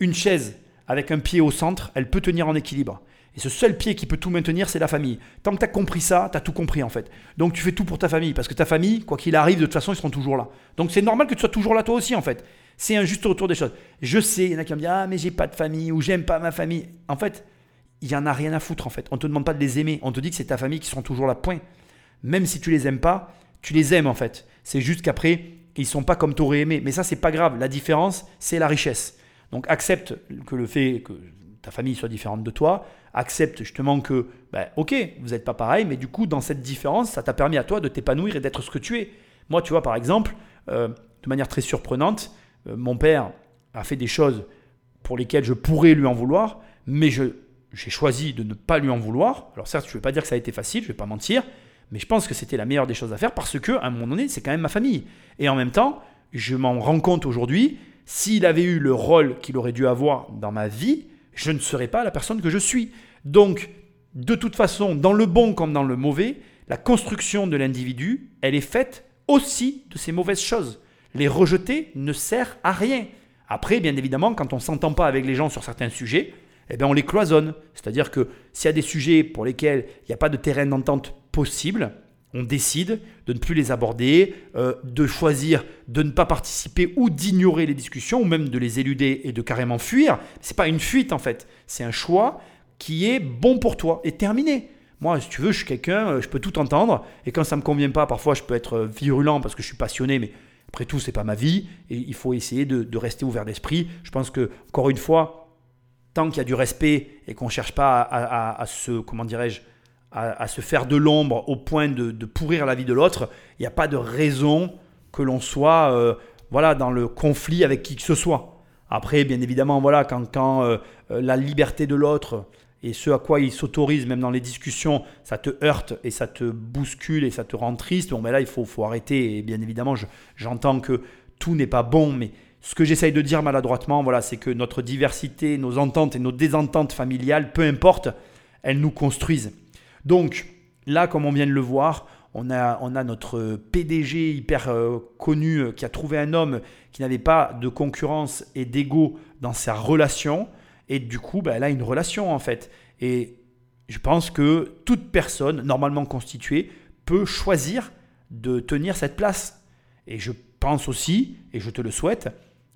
Une chaise avec un pied au centre, elle peut tenir en équilibre. Et ce seul pied qui peut tout maintenir, c'est la famille. Tant que tu as compris ça, tu as tout compris en fait. Donc tu fais tout pour ta famille, parce que ta famille, quoi qu'il arrive, de toute façon, ils seront toujours là. Donc c'est normal que tu sois toujours là toi aussi en fait. C'est un juste retour des choses. Je sais, il y en a qui me disent Ah, mais j'ai pas de famille, ou j'aime pas ma famille. En fait, il n'y en a rien à foutre en fait. On te demande pas de les aimer, on te dit que c'est ta famille qui sont toujours là, point. Même si tu les aimes pas, tu les aimes en fait. C'est juste qu'après, ils sont pas comme tu aurais aimé. Mais ça, c'est pas grave. La différence, c'est la richesse. Donc accepte que le fait que ta famille soit différente de toi, accepte justement que, ben, ok, vous n'êtes pas pareil, mais du coup, dans cette différence, ça t'a permis à toi de t'épanouir et d'être ce que tu es. Moi, tu vois, par exemple, euh, de manière très surprenante, mon père a fait des choses pour lesquelles je pourrais lui en vouloir, mais je j'ai choisi de ne pas lui en vouloir. Alors certes, je ne vais pas dire que ça a été facile, je ne vais pas mentir, mais je pense que c'était la meilleure des choses à faire parce que, à un moment donné, c'est quand même ma famille. Et en même temps, je m'en rends compte aujourd'hui, s'il avait eu le rôle qu'il aurait dû avoir dans ma vie, je ne serais pas la personne que je suis. Donc, de toute façon, dans le bon comme dans le mauvais, la construction de l'individu, elle est faite aussi de ces mauvaises choses. Les rejeter ne sert à rien. Après, bien évidemment, quand on ne s'entend pas avec les gens sur certains sujets, eh bien on les cloisonne. C'est-à-dire que s'il y a des sujets pour lesquels il n'y a pas de terrain d'entente possible, on décide de ne plus les aborder, euh, de choisir de ne pas participer ou d'ignorer les discussions, ou même de les éluder et de carrément fuir. Ce n'est pas une fuite en fait, c'est un choix qui est bon pour toi et terminé. Moi, si tu veux, je suis quelqu'un, euh, je peux tout entendre, et quand ça ne me convient pas, parfois je peux être euh, virulent parce que je suis passionné, mais après tout, c'est pas ma vie, et il faut essayer de, rester ouvert d'esprit. Je pense que, encore une fois, tant qu'il y a du respect et qu'on ne cherche pas à, se, comment dirais-je, à, se faire de l'ombre au point de, pourrir la vie de l'autre, il n'y a pas de raison que l'on soit euh, voilà, dans le conflit avec qui que ce soit. Après, bien évidemment, voilà, quand, quand euh, euh, la liberté de l'autre et ce à quoi il s'autorise, même dans les discussions, ça te heurte et ça te bouscule et ça te rend triste, bon, ben là, il faut, faut arrêter. Et bien évidemment, j'entends que tout n'est pas bon, mais ce que j'essaye de dire maladroitement, voilà, c'est que notre diversité, nos ententes et nos désententes familiales, peu importe, elles nous construisent. Donc, là, comme on vient de le voir, on a, on a notre PDG hyper euh, connu euh, qui a trouvé un homme qui n'avait pas de concurrence et d'ego dans sa relation. Et du coup, ben, elle a une relation en fait. Et je pense que toute personne normalement constituée peut choisir de tenir cette place. Et je pense aussi, et je te le souhaite,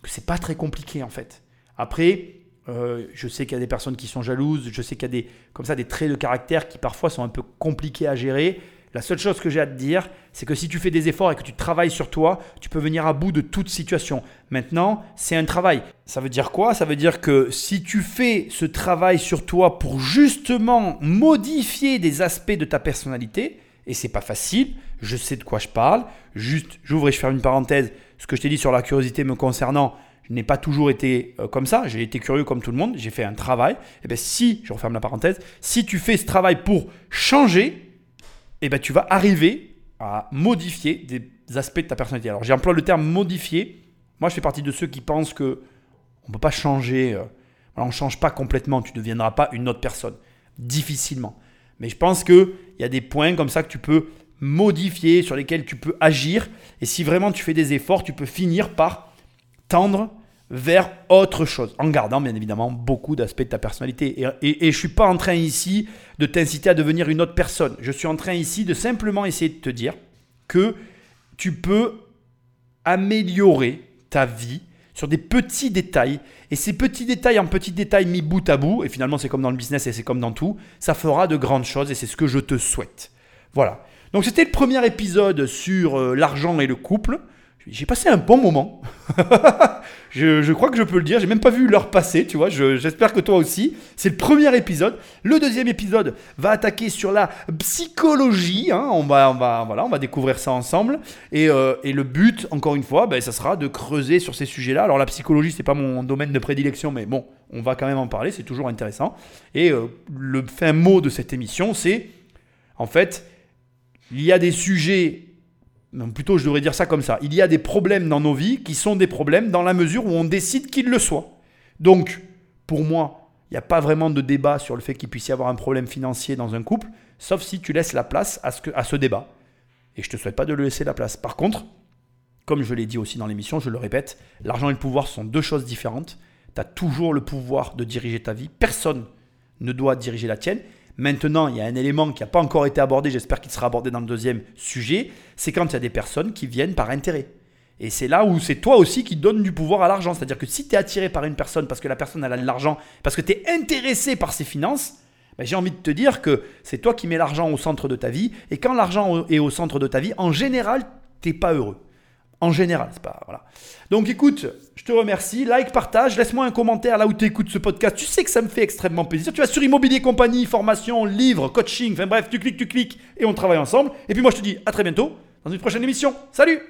que c'est pas très compliqué en fait. Après, euh, je sais qu'il y a des personnes qui sont jalouses, je sais qu'il y a des, comme ça, des traits de caractère qui parfois sont un peu compliqués à gérer. La seule chose que j'ai à te dire, c'est que si tu fais des efforts et que tu travailles sur toi, tu peux venir à bout de toute situation. Maintenant, c'est un travail. Ça veut dire quoi? Ça veut dire que si tu fais ce travail sur toi pour justement modifier des aspects de ta personnalité, et c'est pas facile, je sais de quoi je parle, juste j'ouvre et je ferme une parenthèse, ce que je t'ai dit sur la curiosité me concernant, je n'ai pas toujours été euh, comme ça, j'ai été curieux comme tout le monde, j'ai fait un travail. Et eh bien si, je referme la parenthèse, si tu fais ce travail pour changer, eh ben, tu vas arriver à modifier des aspects de ta personnalité. Alors j'emploie le terme modifier. Moi, je fais partie de ceux qui pensent que on ne peut pas changer. Euh, on ne change pas complètement. Tu ne deviendras pas une autre personne. Difficilement. Mais je pense qu'il y a des points comme ça que tu peux modifier, sur lesquels tu peux agir. Et si vraiment tu fais des efforts, tu peux finir par tendre vers autre chose, en gardant bien évidemment beaucoup d'aspects de ta personnalité. Et, je ne suis pas en train ici de t'inciter à devenir une autre personne. Je suis en train ici de simplement essayer de te dire que tu peux améliorer ta vie sur des petits détails. Et ces petits détails en petits détails mis bout à bout, et finalement c'est comme dans le business et c'est comme dans tout, ça fera de grandes choses et c'est ce que je te souhaite. Voilà. Donc c'était le premier épisode sur euh, l'argent et le couple. J'ai passé un bon moment. je, crois que je peux le dire. J'ai même pas vu l'heure passer, tu vois. J'espère que toi aussi. C'est le premier épisode. Le deuxième épisode va attaquer sur la psychologie. Hein. On, va, on, va, voilà, on va découvrir ça ensemble. Et, euh, le but, encore une fois, ben, ça sera de creuser sur ces sujets-là. Alors la psychologie, c'est pas mon domaine de prédilection, mais bon, on va quand même en parler. C'est toujours intéressant. Et euh, le fin mot de cette émission, c'est en fait, il y a des sujets plutôt je devrais dire ça comme ça. Il y a des problèmes dans nos vies qui sont des problèmes dans la mesure où on décide qu'ils le soient. Donc, pour moi, il n'y a pas vraiment de débat sur le fait qu'il puisse y avoir un problème financier dans un couple, sauf si tu laisses la place à ce, à ce débat. Et je ne te souhaite pas de le laisser la place. Par contre, comme je l'ai dit aussi dans l'émission, je le répète, l'argent et le pouvoir sont deux choses différentes. Tu as toujours le pouvoir de diriger ta vie. Personne ne doit diriger la tienne. Maintenant, il y a un élément qui n'a pas encore été abordé, j'espère qu'il sera abordé dans le deuxième sujet, c'est quand il y a des personnes qui viennent par intérêt. Et c'est là où c'est toi aussi qui donne du pouvoir à l'argent. C'est-à-dire que si tu es attiré par une personne parce que la personne a de l'argent, parce que tu es intéressé par ses finances, ben, j'ai envie de te dire que c'est toi qui mets l'argent au centre de ta vie. Et quand l'argent est au centre de ta vie, en général, tu n'es pas heureux. En général, c'est pas. Voilà. Donc écoute, je te remercie. Like, partage, laisse-moi un commentaire là où tu écoutes ce podcast. Tu sais que ça me fait extrêmement plaisir. Tu vas sur Immobilier Compagnie, formation, livre, coaching, enfin bref, tu cliques, tu cliques et on travaille ensemble. Et puis moi je te dis à très bientôt dans une prochaine émission. Salut